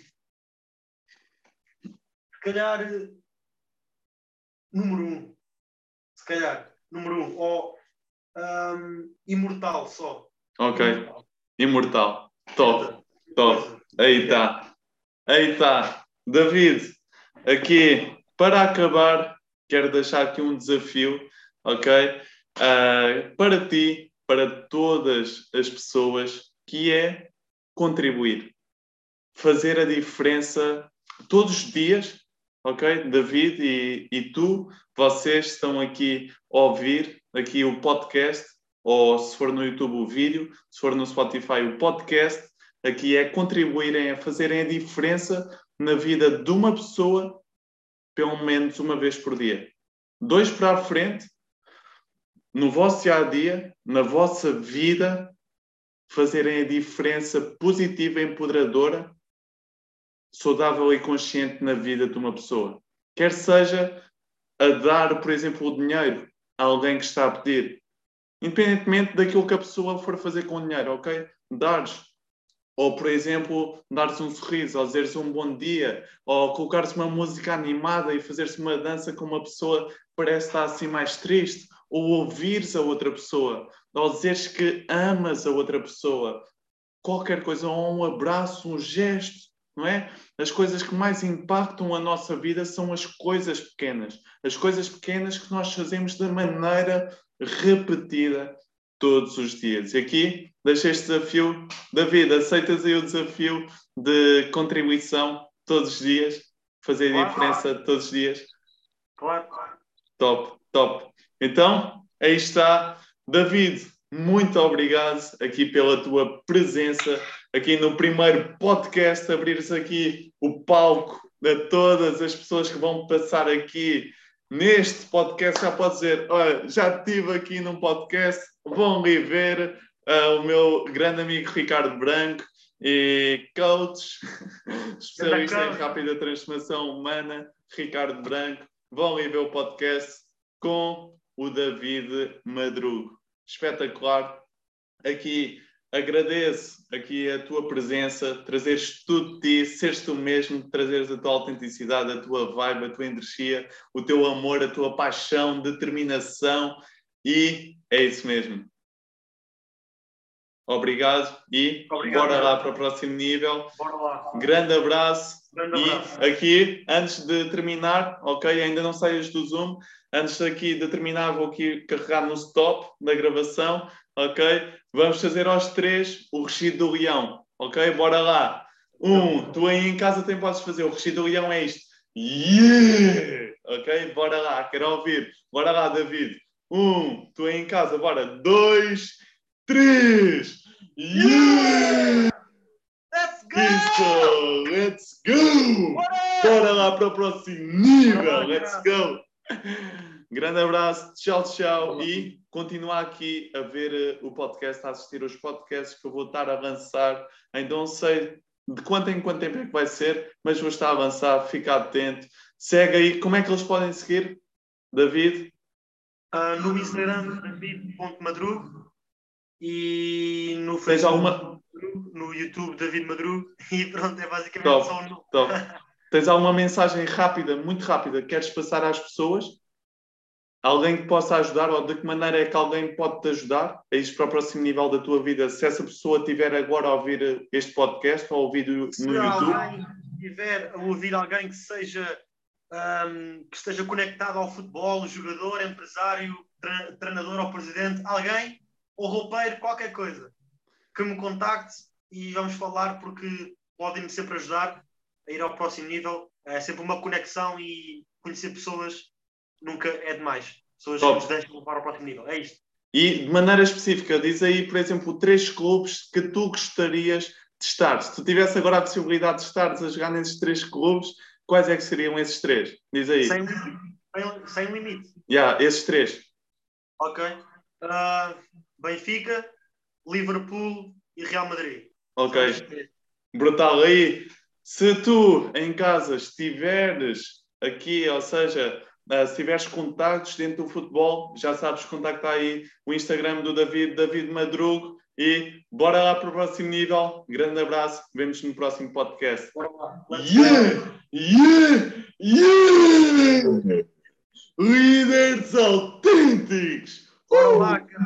Se calhar. Número um. Se calhar. Número um. Ou. Um, imortal só. Ok. Imortal. imortal. Top. Top. Aí está. Aí está. David, aqui, para acabar, quero deixar aqui um desafio, ok? Uh, para ti, para todas as pessoas, que é contribuir. Fazer a diferença todos os dias, ok? David e, e tu, vocês estão aqui a ouvir aqui o podcast, ou se for no YouTube o vídeo, se for no Spotify o podcast, aqui é contribuírem a fazerem a diferença na vida de uma pessoa pelo menos uma vez por dia. Dois para a frente, no vosso dia a dia, na vossa vida, fazerem a diferença positiva, empoderadora, saudável e consciente na vida de uma pessoa. Quer seja a dar, por exemplo, o dinheiro a alguém que está a pedir, independentemente daquilo que a pessoa for fazer com o dinheiro, ok? Dares ou, por exemplo, dar-se um sorriso, ou dizer-se um bom dia, ou colocar-se uma música animada e fazer-se uma dança com uma pessoa que parece estar assim mais triste, ou ouvires a outra pessoa, ou dizeres que amas a outra pessoa. Qualquer coisa, ou um abraço, um gesto, não é? As coisas que mais impactam a nossa vida são as coisas pequenas. As coisas pequenas que nós fazemos de maneira repetida todos os dias. E aqui deixo este desafio. David, aceitas aí o desafio de contribuição todos os dias? Fazer claro, diferença claro. todos os dias? Claro, claro. Top, top. Então, aí está. David, muito obrigado aqui pela tua presença aqui no primeiro podcast, abrires aqui o palco a todas as pessoas que vão passar aqui neste podcast. Já pode dizer, olha, já estive aqui num podcast, vão rever uh, o meu grande amigo Ricardo Branco e coach, especialista em rápida transformação humana, Ricardo Branco. Vão rever o podcast com o David Madrugo. Espetacular. Aqui agradeço aqui a tua presença, trazeres tudo de ti, seres tu mesmo, trazeres a tua autenticidade, a tua vibe, a tua energia, o teu amor, a tua paixão, determinação e é isso mesmo. Obrigado e Obrigado, bora lá para o próximo nível. Bora lá. Grande abraço. Grande abraço. E aqui, antes de terminar, ok? Ainda não saias do Zoom. Antes aqui de terminar, vou aqui carregar no stop da gravação, ok? Vamos fazer aos três o rechido do leão, ok? Bora lá. Um, tu aí em casa também podes fazer. O rechido do leão é isto. Yeah! Ok? Bora lá, quero ouvir. Bora lá, David. Um, tu aí em casa, bora. Dois, três. Yeah! Let's go! Isso, let's go! Bora lá para o próximo nível, let's go! Grande abraço, tchau, tchau e continuar aqui a ver uh, o podcast, a assistir os podcasts que eu vou estar a avançar. Ainda não sei de quanto em quanto tempo é que vai ser, mas vou estar a avançar, fica atento. Segue aí, como é que eles podem seguir? David? Uh, no Instagram, david.madrugo e no Facebook, alguma... no YouTube, David Madrugo e pronto, é basicamente top, só um top. Tens alguma mensagem rápida, muito rápida, que queres passar às pessoas? Alguém que possa ajudar ou de que maneira é que alguém pode te ajudar a ir para o próximo nível da tua vida? Se essa pessoa estiver agora a ouvir este podcast ou a ouvir no Se YouTube. Se alguém estiver a ouvir alguém que seja um, que esteja conectado ao futebol, jogador, empresário, tre treinador ou presidente, alguém, ou roupeiro, qualquer coisa, que me contacte e vamos falar porque podem-me sempre ajudar a ir ao próximo nível. É sempre uma conexão e conhecer pessoas nunca é demais. Pessoas Top. que nos deixam levar ao próximo nível. É isto. E de maneira específica, diz aí, por exemplo, três clubes que tu gostarias de estar. Se tu tivesse agora a possibilidade de estar a jogar nesses três clubes, quais é que seriam esses três? Diz aí. Sem limite. Sem, sem limite. Yeah, esses três. Ok. Uh, Benfica, Liverpool e Real Madrid. Ok. Brutal. Aí, se tu em casa estiveres aqui, ou seja, uh, se tiveres contactos dentro do futebol, já sabes contactar aí o Instagram do David, David Madrugo, e bora lá para o próximo nível. Grande abraço, vemos no próximo podcast. Yeah! Yeah! Yeah! Líderes autênticos! Bora lá, cara.